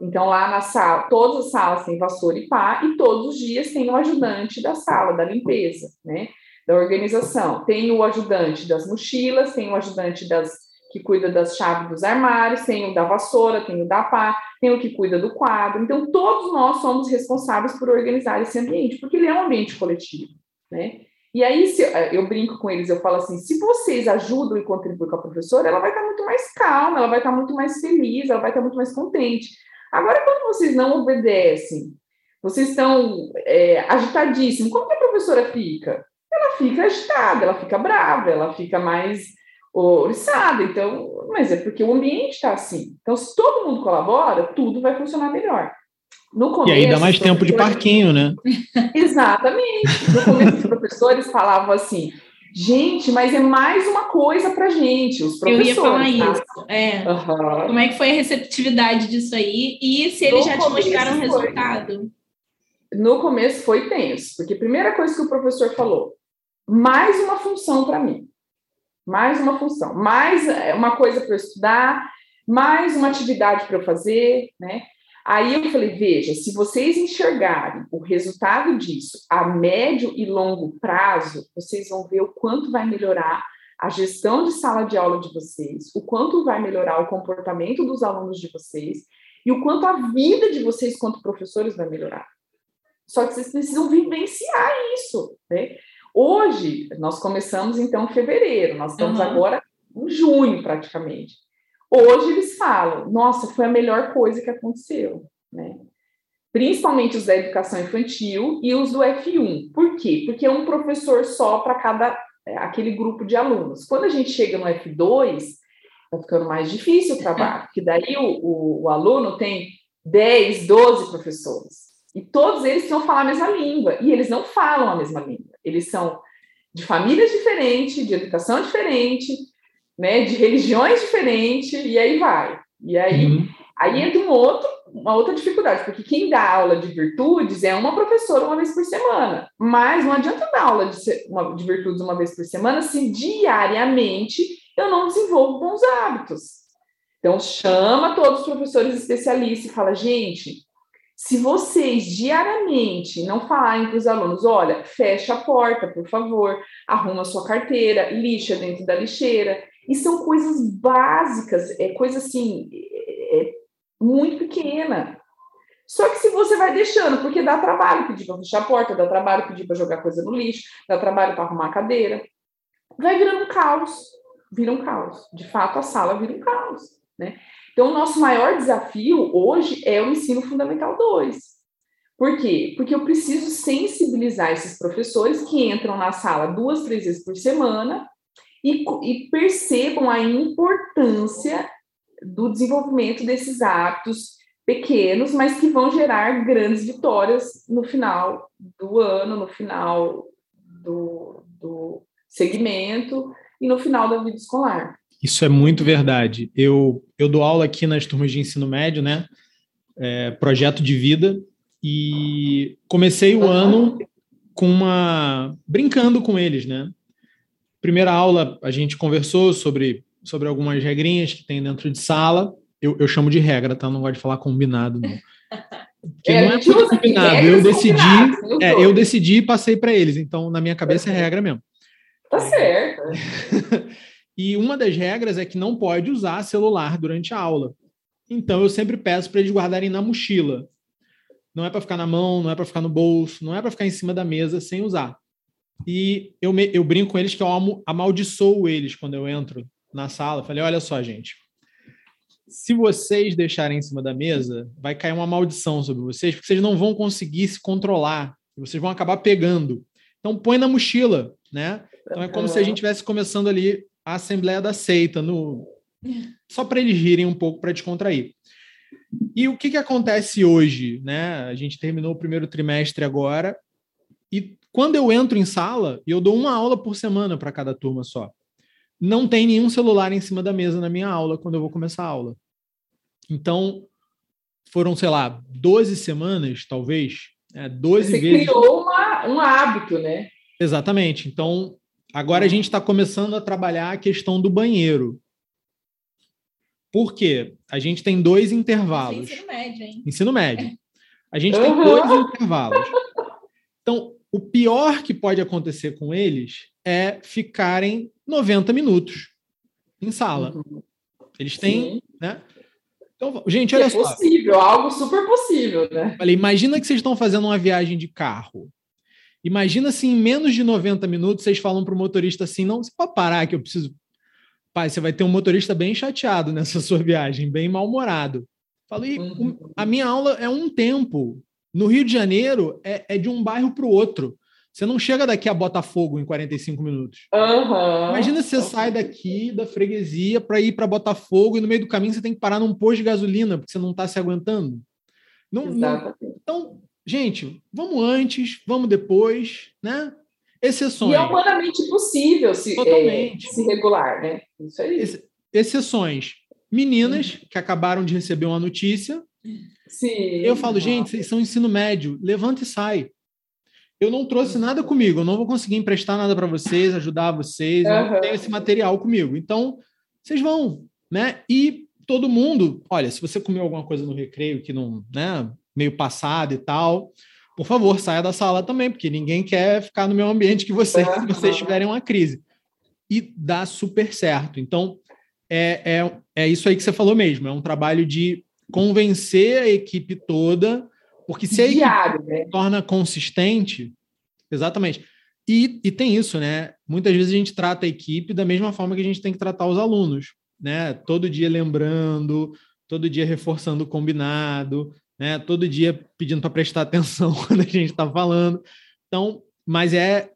Então, lá na sala, todas as salas têm vassoura e pá, e todos os dias tem o ajudante da sala, da limpeza, né? Da organização. Tem o ajudante das mochilas, tem o ajudante das que cuida das chaves dos armários, tem o da vassoura, tem o da pá, tem o que cuida do quadro. Então, todos nós somos responsáveis por organizar esse ambiente, porque ele é um ambiente coletivo, né? E aí, se, eu brinco com eles, eu falo assim: se vocês ajudam e contribuem com a professora, ela vai estar muito mais calma, ela vai estar muito mais feliz, ela vai estar muito mais contente. Agora, quando vocês não obedecem, vocês estão é, agitadíssimos, como que a professora fica? Ela fica agitada, ela fica brava, ela fica mais oriçada. Então, mas é porque o ambiente está assim. Então, se todo mundo colabora, tudo vai funcionar melhor. No começo, e aí dá mais tempo de parquinho, né? Exatamente. No começo, os professores falavam assim: gente, mas é mais uma coisa para gente, os professores. Eu ia falar tá? isso. É. Uhum. Como é que foi a receptividade disso aí? E se eles no já te mostraram o resultado? No começo foi tenso, porque a primeira coisa que o professor falou, mais uma função para mim mais uma função, mais é, uma coisa para eu estudar, mais uma atividade para eu fazer, né? Aí eu falei, veja, se vocês enxergarem o resultado disso a médio e longo prazo, vocês vão ver o quanto vai melhorar a gestão de sala de aula de vocês, o quanto vai melhorar o comportamento dos alunos de vocês e o quanto a vida de vocês quanto professores vai melhorar. Só que vocês precisam vivenciar isso, né? Hoje, nós começamos então em fevereiro, nós estamos uhum. agora em junho praticamente. Hoje eles falam, nossa, foi a melhor coisa que aconteceu, né? Principalmente os da educação infantil e os do F1. Por quê? Porque é um professor só para cada é, aquele grupo de alunos. Quando a gente chega no F2, está ficando mais difícil o trabalho, porque daí o, o, o aluno tem 10, 12 professores. E todos eles precisam falar a mesma língua, e eles não falam a mesma língua. Eles são de famílias diferentes, de educação diferente, né, de religiões diferentes, e aí vai. E aí, uhum. aí entra um outro, uma outra dificuldade, porque quem dá aula de virtudes é uma professora uma vez por semana, mas não adianta dar aula de, uma, de virtudes uma vez por semana se diariamente eu não desenvolvo bons hábitos. Então, chama todos os professores especialistas e fala, gente, se vocês diariamente não falarem para os alunos, olha, fecha a porta, por favor, arruma sua carteira, lixa dentro da lixeira, e são coisas básicas, é coisa assim, é, é muito pequena. Só que se você vai deixando, porque dá trabalho pedir para fechar a porta, dá trabalho pedir para jogar coisa no lixo, dá trabalho para arrumar a cadeira, vai virando um caos. Vira um caos. De fato, a sala vira um caos. Né? Então, o nosso maior desafio hoje é o ensino fundamental 2. Por quê? Porque eu preciso sensibilizar esses professores que entram na sala duas, três vezes por semana e, e percebam a importância do desenvolvimento desses hábitos pequenos, mas que vão gerar grandes vitórias no final do ano, no final do, do segmento e no final da vida escolar. Isso é muito verdade. Eu, eu dou aula aqui nas turmas de ensino médio, né? É, projeto de vida, e comecei o ano com uma. brincando com eles, né? Primeira aula, a gente conversou sobre, sobre algumas regrinhas que tem dentro de sala. Eu, eu chamo de regra, tá? Não gosto de falar combinado, não. Porque é, não é muito combinado. Eu decidi, é, eu decidi e passei para eles. Então, na minha cabeça, é regra mesmo. Tá certo. e uma das regras é que não pode usar celular durante a aula. Então, eu sempre peço para eles guardarem na mochila. Não é para ficar na mão, não é para ficar no bolso, não é para ficar em cima da mesa sem usar. E eu, me, eu brinco com eles que eu amaldiçoo eles quando eu entro na sala. Falei, olha só, gente, se vocês deixarem em cima da mesa, vai cair uma maldição sobre vocês, porque vocês não vão conseguir se controlar, vocês vão acabar pegando. Então põe na mochila, né? Então é como se a gente estivesse começando ali a Assembleia da Seita, no... só para eles rirem um pouco para descontrair. E o que, que acontece hoje? Né? A gente terminou o primeiro trimestre agora, e quando eu entro em sala, eu dou uma aula por semana para cada turma só não tem nenhum celular em cima da mesa na minha aula quando eu vou começar a aula. Então, foram, sei lá, 12 semanas, talvez, é, 12 Você vezes. criou uma, um hábito, né? Exatamente. Então, agora a gente está começando a trabalhar a questão do banheiro. Por quê? A gente tem dois intervalos. Ensino médio, hein? Ensino médio. A gente uhum. tem dois intervalos. Então, o pior que pode acontecer com eles é ficarem 90 minutos em sala. Uhum. Eles têm, Sim. né? Então, gente, olha é só. É possível, algo super possível, né? Falei, imagina que vocês estão fazendo uma viagem de carro. Imagina se em menos de 90 minutos vocês falam para o motorista assim: não, você pode parar que eu preciso. Pai, você vai ter um motorista bem chateado nessa sua viagem, bem mal-humorado. Falei, a minha aula é um tempo. No Rio de Janeiro, é, é de um bairro para o outro. Você não chega daqui a Botafogo em 45 minutos. Uhum. Imagina você sai daqui da freguesia para ir para Botafogo e no meio do caminho você tem que parar num posto de gasolina porque você não está se aguentando. Não, não, então, gente, vamos antes, vamos depois, né? Exceções. E é humanamente possível se, é, se regular, né? Isso aí. Ex exceções. Meninas uhum. que acabaram de receber uma notícia. Sim. Eu falo, gente, vocês são ensino médio, levanta e sai eu não trouxe nada comigo, eu não vou conseguir emprestar nada para vocês, ajudar vocês, uhum. eu não tenho esse material comigo. Então, vocês vão, né? E todo mundo, olha, se você comeu alguma coisa no recreio que não, né, meio passado e tal, por favor, saia da sala também, porque ninguém quer ficar no meu ambiente que você, se vocês tiverem uma crise. E dá super certo. Então, é, é, é isso aí que você falou mesmo, é um trabalho de convencer a equipe toda porque se a Diário, né? torna consistente, exatamente. E, e tem isso, né? Muitas vezes a gente trata a equipe da mesma forma que a gente tem que tratar os alunos, né? Todo dia lembrando, todo dia reforçando o combinado, né? Todo dia pedindo para prestar atenção quando a gente está falando. Então, mas é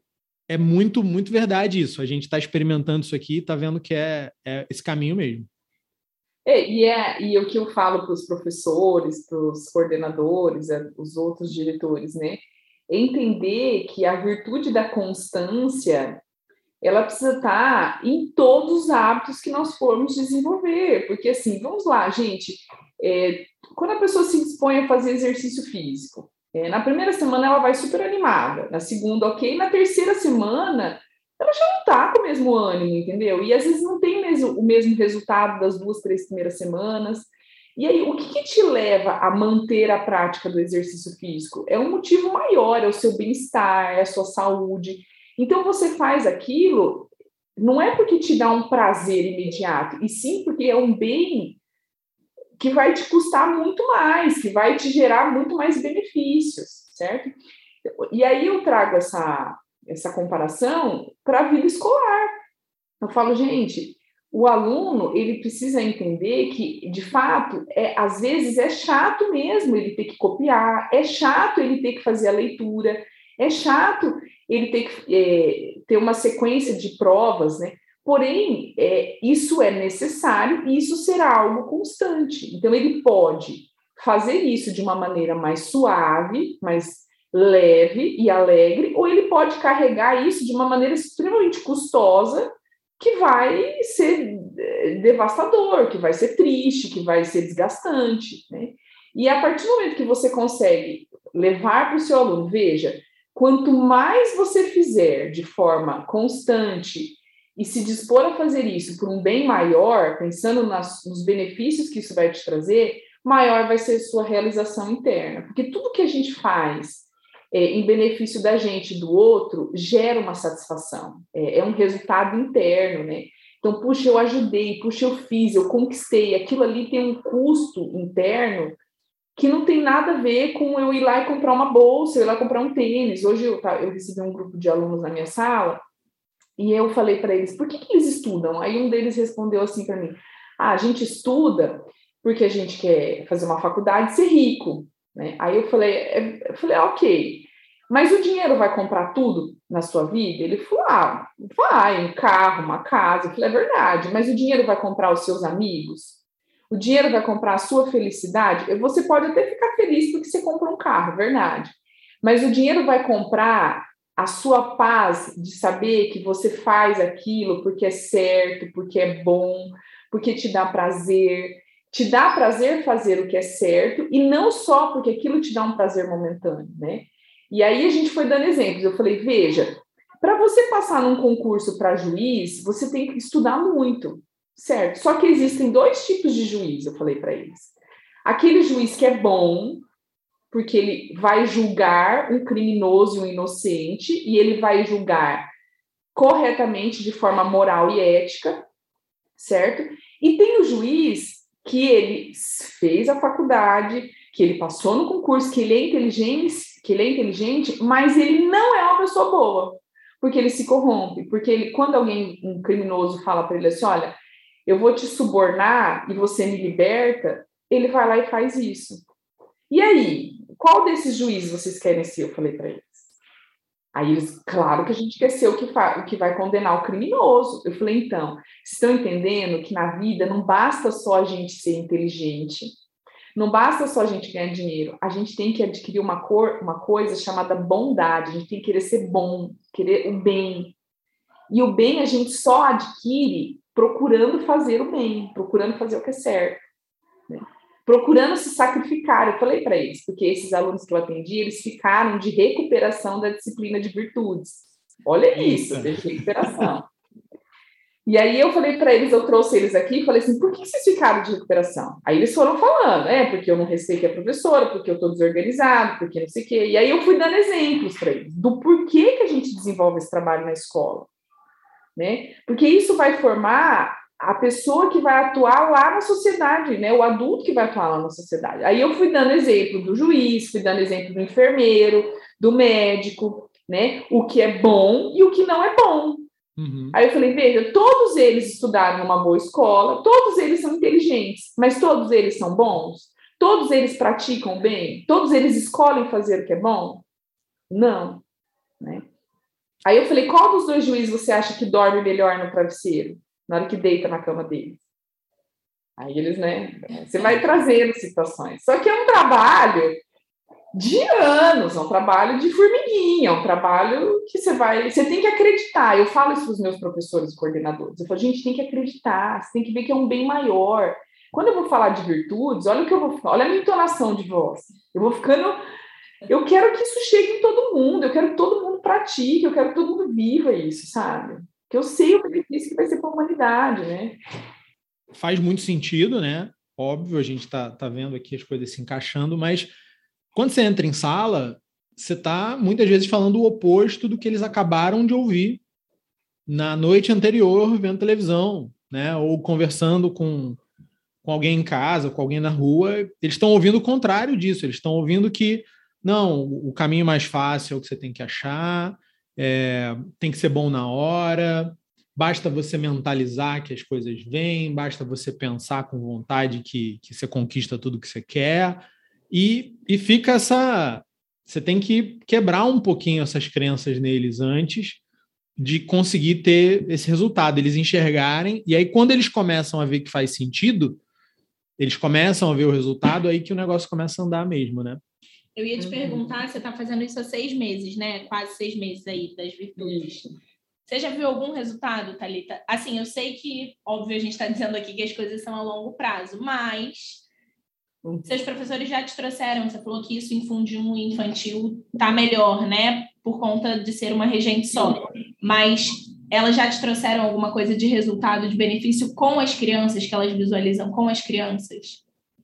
é muito muito verdade isso. A gente está experimentando isso aqui, está vendo que é, é esse caminho mesmo. É, e, é, e o que eu falo para os professores, para os coordenadores, é, os outros diretores, né? É entender que a virtude da constância ela precisa estar tá em todos os hábitos que nós formos desenvolver. Porque, assim, vamos lá, gente, é, quando a pessoa se dispõe a fazer exercício físico, é, na primeira semana ela vai super animada, na segunda, ok, na terceira semana ela já não está com o mesmo ânimo, entendeu? E às vezes não tem mesmo, o mesmo resultado das duas, três primeiras semanas. E aí, o que, que, te leva a manter a prática do exercício físico? É um motivo maior, é o seu bem-estar, é a sua saúde. Então, você faz aquilo, não é porque te dá um prazer imediato, e sim porque é um bem que vai te custar muito mais, que vai te gerar muito mais benefícios, certo? E aí eu trago essa, essa comparação para a vida escolar. Eu falo, gente, o aluno ele precisa entender que, de fato, é, às vezes é chato mesmo ele ter que copiar, é chato ele ter que fazer a leitura, é chato ele ter que é, ter uma sequência de provas, né? Porém, é, isso é necessário e isso será algo constante. Então, ele pode fazer isso de uma maneira mais suave, mais leve e alegre, ou ele pode carregar isso de uma maneira extremamente custosa, que vai ser é, devastador, que vai ser triste, que vai ser desgastante. Né? E a partir do momento que você consegue levar para o seu aluno, veja, quanto mais você fizer de forma constante e se dispor a fazer isso por um bem maior, pensando nas, nos benefícios que isso vai te trazer, maior vai ser sua realização interna. Porque tudo que a gente faz é, em benefício da gente e do outro gera uma satisfação, é, é um resultado interno, né? Então, puxa, eu ajudei, puxa, eu fiz, eu conquistei, aquilo ali tem um custo interno que não tem nada a ver com eu ir lá e comprar uma bolsa, eu ir lá comprar um tênis. Hoje eu, tá, eu recebi um grupo de alunos na minha sala e eu falei para eles, por que, que eles estudam? Aí um deles respondeu assim para mim, ah, a gente estuda porque a gente quer fazer uma faculdade e ser rico. Né? Aí eu falei, é, eu falei, ok, mas o dinheiro vai comprar tudo na sua vida? Ele falou, ah, vai, um carro, uma casa. Eu falei, é verdade, mas o dinheiro vai comprar os seus amigos? O dinheiro vai comprar a sua felicidade? Você pode até ficar feliz porque você comprou um carro, é verdade. Mas o dinheiro vai comprar a sua paz de saber que você faz aquilo porque é certo, porque é bom, porque te dá prazer. Te dá prazer fazer o que é certo e não só porque aquilo te dá um prazer momentâneo, né? E aí a gente foi dando exemplos. Eu falei, veja, para você passar num concurso para juiz, você tem que estudar muito, certo? Só que existem dois tipos de juiz, eu falei para eles. Aquele juiz que é bom, porque ele vai julgar um criminoso e um inocente, e ele vai julgar corretamente, de forma moral e ética, certo? E tem o juiz que ele fez a faculdade, que ele passou no concurso, que ele é inteligente, que ele é inteligente, mas ele não é uma pessoa boa, porque ele se corrompe, porque ele, quando alguém, um criminoso, fala para ele assim, olha, eu vou te subornar e você me liberta, ele vai lá e faz isso. E aí, qual desses juízes vocês querem ser? Eu falei para eles. Aí eles, claro que a gente quer ser o que, o que vai condenar o criminoso. Eu falei, então, estão entendendo que na vida não basta só a gente ser inteligente, não basta só a gente ganhar dinheiro, a gente tem que adquirir uma, cor, uma coisa chamada bondade, a gente tem que querer ser bom, querer o bem. E o bem a gente só adquire procurando fazer o bem, procurando fazer o que é certo. Né? Procurando se sacrificar. Eu falei para eles, porque esses alunos que eu atendi, eles ficaram de recuperação da disciplina de virtudes. Olha isso, de recuperação. E aí eu falei para eles, eu trouxe eles aqui e falei assim, por que vocês ficaram de recuperação? Aí eles foram falando, é, porque eu não respeitei a professora, porque eu estou desorganizado, porque não sei o quê. E aí eu fui dando exemplos para eles do porquê que a gente desenvolve esse trabalho na escola. Né? Porque isso vai formar a pessoa que vai atuar lá na sociedade, né? O adulto que vai atuar lá na sociedade. Aí eu fui dando exemplo do juiz, fui dando exemplo do enfermeiro, do médico, né? O que é bom e o que não é bom. Uhum. Aí eu falei, veja, todos eles estudaram numa boa escola, todos eles são inteligentes, mas todos eles são bons? Todos eles praticam bem? Todos eles escolhem fazer o que é bom? Não, né? Aí eu falei, qual dos dois juízes você acha que dorme melhor no travesseiro? Na hora que deita na cama deles. Aí eles, né? Você vai trazendo situações. Só que é um trabalho de anos, é um trabalho de formiguinha, é um trabalho que você vai. Você tem que acreditar. Eu falo isso para os meus professores e coordenadores. Eu falo, gente, tem que acreditar, você tem que ver que é um bem maior. Quando eu vou falar de virtudes, olha o que eu vou olha a minha entonação de voz. Eu vou ficando. Eu quero que isso chegue em todo mundo, eu quero que todo mundo pratique, eu quero que todo mundo viva isso, sabe? Que eu sei o benefício que vai ser para a humanidade, né? Faz muito sentido, né? Óbvio, a gente está tá vendo aqui as coisas se encaixando, mas quando você entra em sala, você está muitas vezes falando o oposto do que eles acabaram de ouvir na noite anterior vendo televisão, né? Ou conversando com com alguém em casa, com alguém na rua, eles estão ouvindo o contrário disso. Eles estão ouvindo que não, o caminho mais fácil é o que você tem que achar, é, tem que ser bom na hora, basta você mentalizar que as coisas vêm, basta você pensar com vontade que, que você conquista tudo que você quer, e, e fica essa. Você tem que quebrar um pouquinho essas crenças neles antes de conseguir ter esse resultado, eles enxergarem, e aí quando eles começam a ver que faz sentido, eles começam a ver o resultado, aí que o negócio começa a andar mesmo, né? Eu ia te uhum. perguntar, você está fazendo isso há seis meses, né? Quase seis meses aí das virtudes. Você já viu algum resultado, Thalita? Assim, eu sei que, óbvio, a gente está dizendo aqui que as coisas são a longo prazo, mas uhum. seus professores já te trouxeram, você falou que isso em fundinho infantil tá melhor, né? Por conta de ser uma regente só. Mas elas já te trouxeram alguma coisa de resultado, de benefício com as crianças, que elas visualizam com as crianças?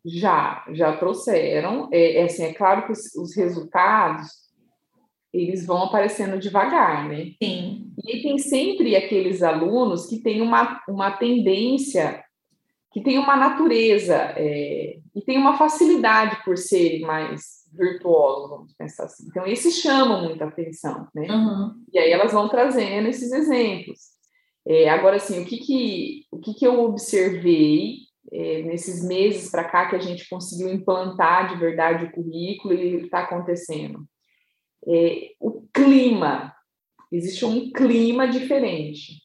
Já, já trouxeram. É, é, assim, é claro que os, os, resultados eles vão aparecendo devagar, né? Sim. E tem sempre aqueles alunos que têm uma, uma tendência, que tem uma natureza é, e tem uma facilidade por serem mais virtuosos, vamos pensar assim. Então, esses chamam muita atenção, né? Uhum. E aí elas vão trazendo esses exemplos. É, agora, assim, o que que, o que que eu observei é, nesses meses para cá que a gente conseguiu implantar de verdade o currículo e está acontecendo. É, o clima, existe um clima diferente,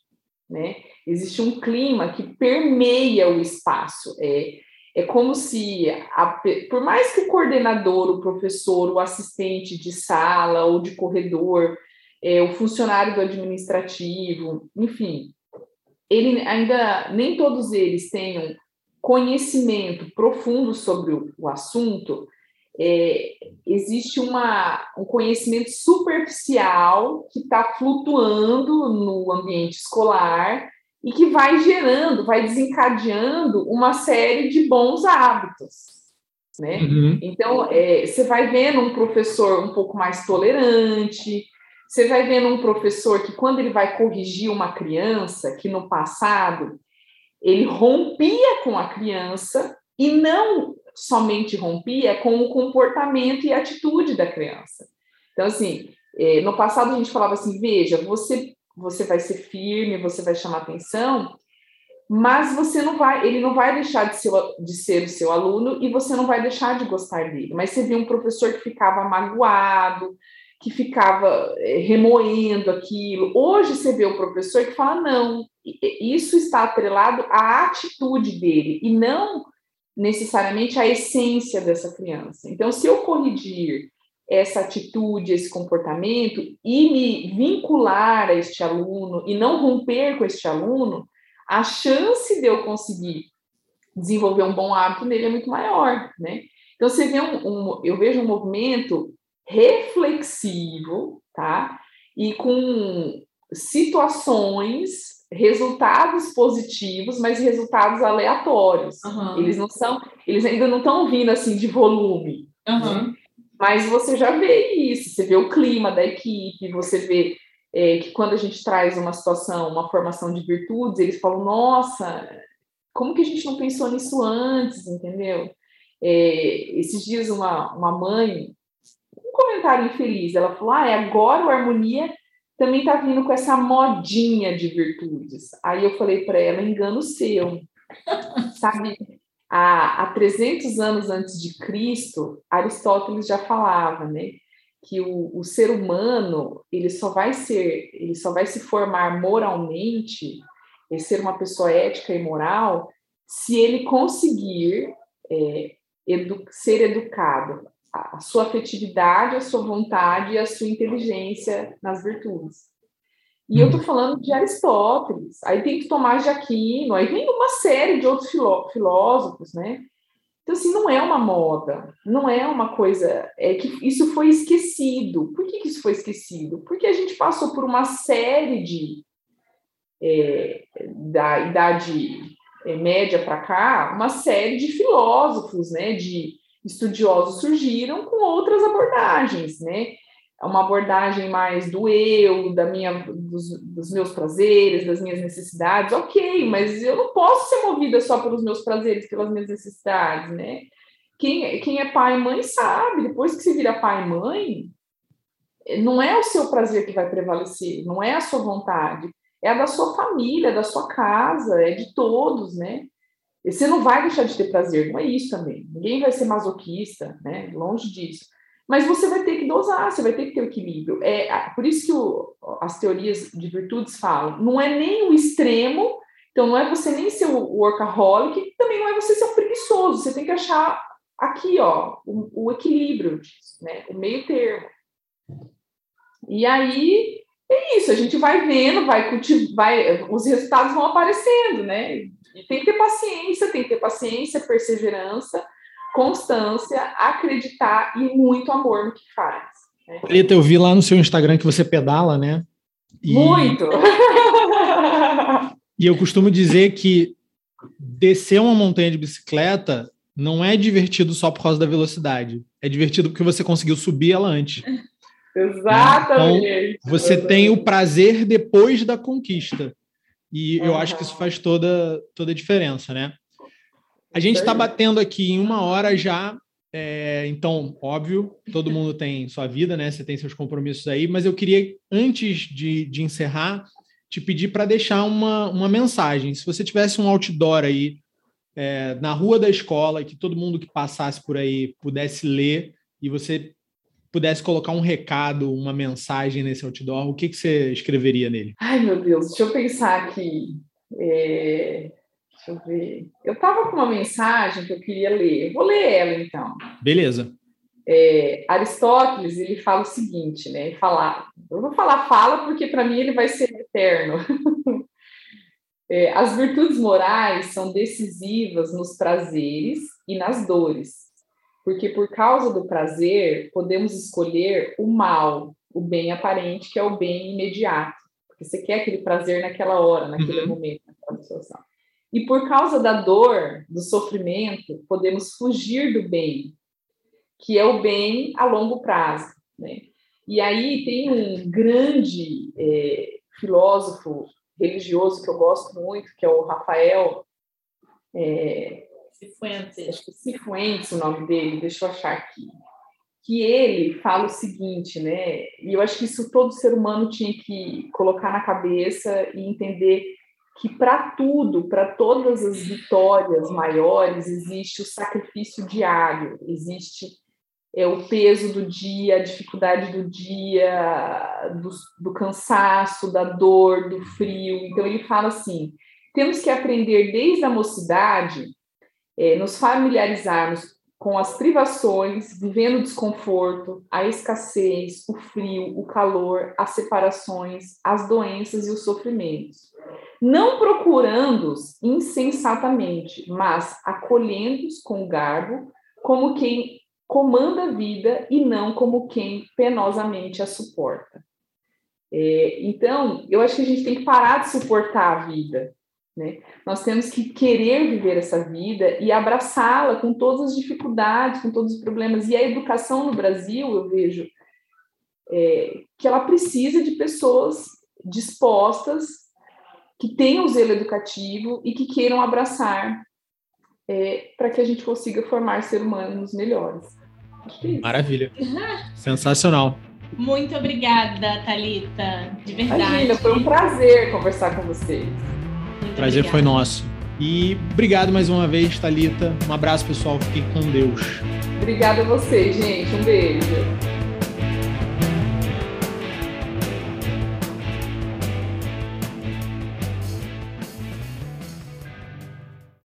né? Existe um clima que permeia o espaço. É, é como se, a, por mais que o coordenador, o professor, o assistente de sala ou de corredor, é, o funcionário do administrativo, enfim, ele ainda nem todos eles tenham conhecimento profundo sobre o, o assunto, é, existe uma, um conhecimento superficial que está flutuando no ambiente escolar e que vai gerando, vai desencadeando uma série de bons hábitos. Né? Uhum. Então, é, você vai vendo um professor um pouco mais tolerante, você vai vendo um professor que, quando ele vai corrigir uma criança, que no passado ele rompia com a criança e não somente rompia com o comportamento e atitude da criança. Então, assim, é, no passado a gente falava assim: veja, você, você vai ser firme, você vai chamar atenção, mas você não vai, ele não vai deixar de ser, de ser o seu aluno e você não vai deixar de gostar dele. Mas você viu um professor que ficava magoado, que ficava é, remoendo aquilo. Hoje você vê o professor que fala: não, isso está atrelado à atitude dele e não necessariamente à essência dessa criança. Então, se eu corrigir essa atitude, esse comportamento e me vincular a este aluno e não romper com este aluno, a chance de eu conseguir desenvolver um bom hábito nele é muito maior, né? Então você vê um, um eu vejo um movimento reflexivo, tá? E com situações resultados positivos, mas resultados aleatórios. Uhum. Eles não são, eles ainda não estão vindo assim de volume. Uhum. Né? Mas você já vê isso, você vê o clima da equipe, você vê é, que quando a gente traz uma situação, uma formação de virtudes, eles falam, nossa, como que a gente não pensou nisso antes, entendeu? É, esses dias uma, uma mãe, um comentário infeliz, ela falou, ah, é agora o Harmonia também está vindo com essa modinha de virtudes. Aí eu falei para ela, engano seu. Sabe, há, há 300 anos antes de Cristo, Aristóteles já falava, né? Que o, o ser humano, ele só vai ser, ele só vai se formar moralmente, e ser uma pessoa ética e moral, se ele conseguir é, edu ser educado a sua afetividade, a sua vontade e a sua inteligência nas virtudes. E eu estou uhum. falando de Aristóteles, aí tem que tomar de Aquino, aí vem uma série de outros filó filósofos, né? Então, assim, não é uma moda, não é uma coisa. É que isso foi esquecido. Por que, que isso foi esquecido? Porque a gente passou por uma série de. É, da idade é, média para cá, uma série de filósofos, né? De estudiosos surgiram com outras abordagens, né? uma abordagem mais do eu, da minha, dos, dos, meus prazeres, das minhas necessidades, ok, mas eu não posso ser movida só pelos meus prazeres, pelas minhas necessidades, né? Quem, quem é pai e mãe sabe, depois que você vira pai e mãe, não é o seu prazer que vai prevalecer, não é a sua vontade, é a da sua família, da sua casa, é de todos, né? Você não vai deixar de ter prazer, não é isso também. Ninguém vai ser masoquista, né? Longe disso. Mas você vai ter que dosar, você vai ter que ter o equilíbrio. É por isso que o, as teorias de virtudes falam. Não é nem o extremo, então não é você nem ser o workaholic, também não é você ser um preguiçoso. Você tem que achar aqui, ó, o, o equilíbrio disso, né? O meio termo. E aí é isso, a gente vai vendo, vai cultivar, vai, os resultados vão aparecendo, né? E tem que ter paciência, tem que ter paciência, perseverança, constância, acreditar e muito amor no que faz. Né? eu vi lá no seu Instagram que você pedala, né? E... Muito! e eu costumo dizer que descer uma montanha de bicicleta não é divertido só por causa da velocidade. É divertido porque você conseguiu subir ela antes. Exatamente. Então, você Exatamente. tem o prazer depois da conquista. E uhum. eu acho que isso faz toda, toda a diferença, né? A gente está batendo aqui em uma hora já. É, então, óbvio, todo mundo tem sua vida, né? Você tem seus compromissos aí, mas eu queria, antes de, de encerrar, te pedir para deixar uma, uma mensagem. Se você tivesse um outdoor aí é, na rua da escola, que todo mundo que passasse por aí pudesse ler, e você pudesse colocar um recado, uma mensagem nesse outdoor, o que, que você escreveria nele? Ai, meu Deus, deixa eu pensar aqui. É... Deixa eu ver. Eu estava com uma mensagem que eu queria ler. Eu vou ler ela, então. Beleza. É, Aristóteles, ele fala o seguinte, né? Falar, eu vou falar fala porque para mim ele vai ser eterno. é, as virtudes morais são decisivas nos prazeres e nas dores, porque por causa do prazer, podemos escolher o mal, o bem aparente, que é o bem imediato. Porque você quer aquele prazer naquela hora, naquele uhum. momento, naquela situação. E por causa da dor, do sofrimento, podemos fugir do bem, que é o bem a longo prazo. Né? E aí tem um grande é, filósofo religioso que eu gosto muito, que é o Rafael é, Cifuentes. Acho que Cifuentes o nome dele, deixa eu achar aqui. Que ele fala o seguinte, né? E eu acho que isso todo ser humano tinha que colocar na cabeça e entender que para tudo, para todas as vitórias maiores, existe o sacrifício diário, existe é, o peso do dia, a dificuldade do dia, do, do cansaço, da dor, do frio. Então ele fala assim: temos que aprender desde a mocidade é, nos familiarizarmos com as privações, vivendo o desconforto, a escassez, o frio, o calor, as separações, as doenças e os sofrimentos. Não procurando-os insensatamente, mas acolhendo-os com garbo, como quem comanda a vida e não como quem penosamente a suporta. É, então, eu acho que a gente tem que parar de suportar a vida, né? Nós temos que querer viver essa vida e abraçá-la com todas as dificuldades, com todos os problemas. E a educação no Brasil, eu vejo é, que ela precisa de pessoas dispostas, que tenham zelo educativo e que queiram abraçar é, para que a gente consiga formar seres humanos melhores. É Maravilha. Sensacional. Muito obrigada, Talita, de verdade. Imagina, foi um prazer conversar com vocês. Prazer obrigada. foi nosso. E obrigado mais uma vez, Talita. Um abraço, pessoal. Fiquem com Deus. Obrigada a vocês, gente. Um beijo.